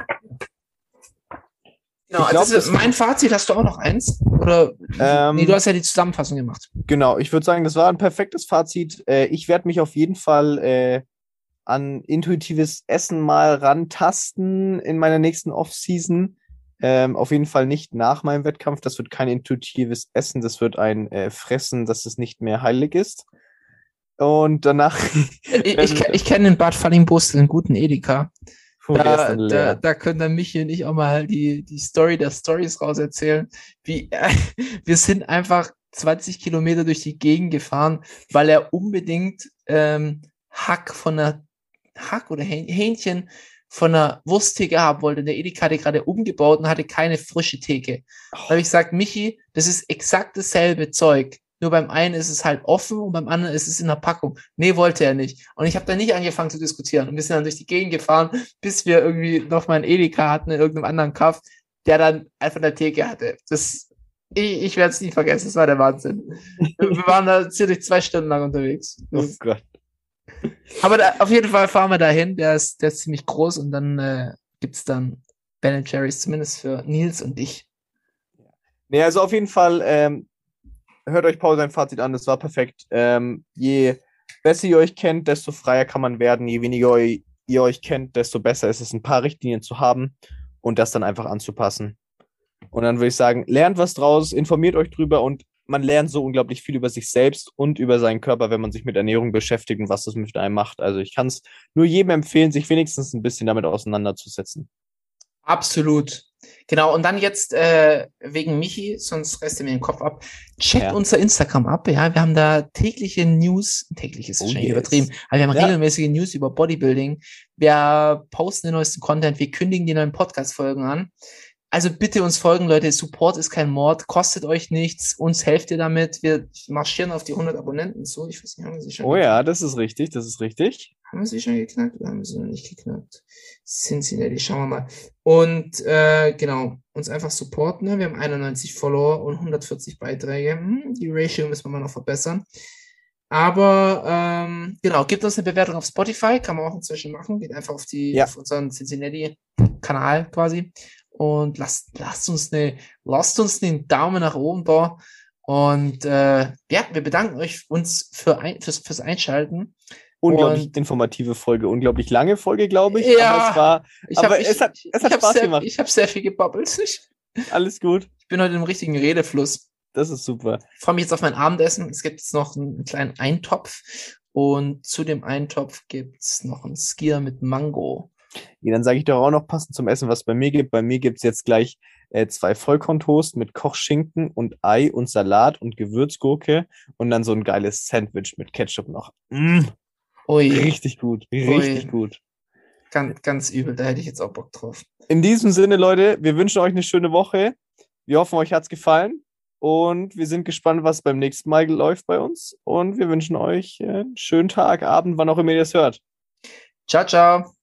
Genau, Ich glaub, also mein Fazit, hast du auch noch eins? Oder Ähm, nee, du hast ja die Zusammenfassung gemacht. Genau, ich würde sagen, das war ein perfektes Fazit. Äh, ich werde mich auf jeden Fall äh, an intuitives Essen mal rantasten in meiner nächsten Off-Season. Ähm, auf jeden Fall nicht nach meinem Wettkampf. Das wird kein intuitives Essen, das wird ein äh, Fressen, dass es nicht mehr heilig ist. Und danach. Ich, ich, ich kenne den Bad Fallingbostel, einen guten Edeka. Puh, der Da, da, da können dann Michi und ich auch mal die, die Story der Stories rauserzählen. Wie, wir sind einfach 20 Kilometer durch die Gegend gefahren, weil er unbedingt ähm, Hack von einer Hack oder Hähn- Hähnchen von einer Wursttheke haben wollte. Und der Edeka hatte gerade umgebaut und hatte keine frische Theke. Da habe ich gesagt, Michi, das ist exakt dasselbe Zeug. Nur beim einen ist es halt offen und beim anderen ist es in der Packung. Nee, wollte er nicht. Und ich habe da nicht angefangen zu diskutieren. Und wir sind dann durch die Gegend gefahren, bis wir irgendwie noch mal einen Edeka hatten in irgendeinem anderen Kaff, der dann einfach eine Theke hatte. Das, ich, ich werde es nie vergessen. Das war der Wahnsinn. wir waren da ziemlich zwei Stunden lang unterwegs. Oh Gott. Aber da, auf jeden Fall fahren wir dahin. Der ist, der ist ziemlich groß und dann äh, gibt's dann Ben Jerry's zumindest für Nils und dich. Nee, also auf jeden Fall, ähm, hört euch Paul sein Fazit an, das war perfekt. Ähm, je besser ihr euch kennt, desto freier kann man werden. Je weniger ihr euch kennt, desto besser ist es, ein paar Richtlinien zu haben und das dann einfach anzupassen. Und dann würde ich sagen, lernt was draus, informiert euch drüber und man lernt so unglaublich viel über sich selbst und über seinen Körper, wenn man sich mit Ernährung beschäftigt und was das mit einem macht. Also ich kann es nur jedem empfehlen, sich wenigstens ein bisschen damit auseinanderzusetzen. Absolut. Genau, und dann jetzt äh, wegen Michi, sonst reißt er mir den Kopf ab. Checkt Ja. unser Instagram ab, ja. Wir haben da tägliche News, täglich ist Oh yes. übertrieben, aber wir haben Ja. regelmäßige News über Bodybuilding. Wir posten den neuesten Content, wir kündigen die neuen Podcast-Folgen an. Also bitte uns folgen, Leute. Support ist kein Mord, kostet euch nichts, uns helft ihr damit. Wir marschieren auf die 100 Abonnenten zu. Ich weiß nicht, haben wir sie schon Oh ja, das ist richtig, das ist richtig. haben wir sie schon geknackt oder haben wir sie noch nicht geknackt? Cincinnati, schauen wir mal. Und äh, genau, uns einfach supporten. Ne? Wir haben 91 Follower und 140 Beiträge. Hm, die Ratio müssen wir mal noch verbessern. Aber ähm, genau, gibt uns eine Bewertung auf Spotify, kann man auch inzwischen machen. Geht einfach auf, die, Ja. auf unseren Cincinnati-Kanal quasi. Und lasst, lasst uns eine, lasst uns den Daumen nach oben da. Und äh, ja, wir bedanken euch uns für ein, fürs, fürs Einschalten. Unglaublich Und- informative Folge, unglaublich lange Folge, glaube ich. Ja. Aber es war Ich Aber hab, es ich, hat- es hat ich hab Spaß sehr, gemacht. Ich habe sehr viel gebabbelt. Alles gut. ich bin heute im richtigen Redefluss. Das ist super. Ich freue mich jetzt auf mein Abendessen. Es gibt jetzt noch einen kleinen Eintopf. Und zu dem Eintopf gibt's noch einen Skier mit Mango. Ja, dann sage ich doch auch noch passend zum Essen, was es bei mir gibt. Bei mir gibt es jetzt gleich äh, zwei Vollkorntoast mit Kochschinken und Ei und Salat und Gewürzgurke und dann so ein geiles Sandwich mit Ketchup noch. Mm, Ui, richtig gut, richtig Ui. gut. ganz, ganz übel. Da hätte ich jetzt auch Bock drauf. In diesem Sinne, Leute, wir wünschen euch eine schöne Woche. Wir hoffen, euch hat's gefallen. Und wir sind gespannt, was beim nächsten Mal läuft bei uns. Und wir wünschen euch äh, einen schönen Tag, Abend, wann auch immer ihr das hört. Ciao, ciao.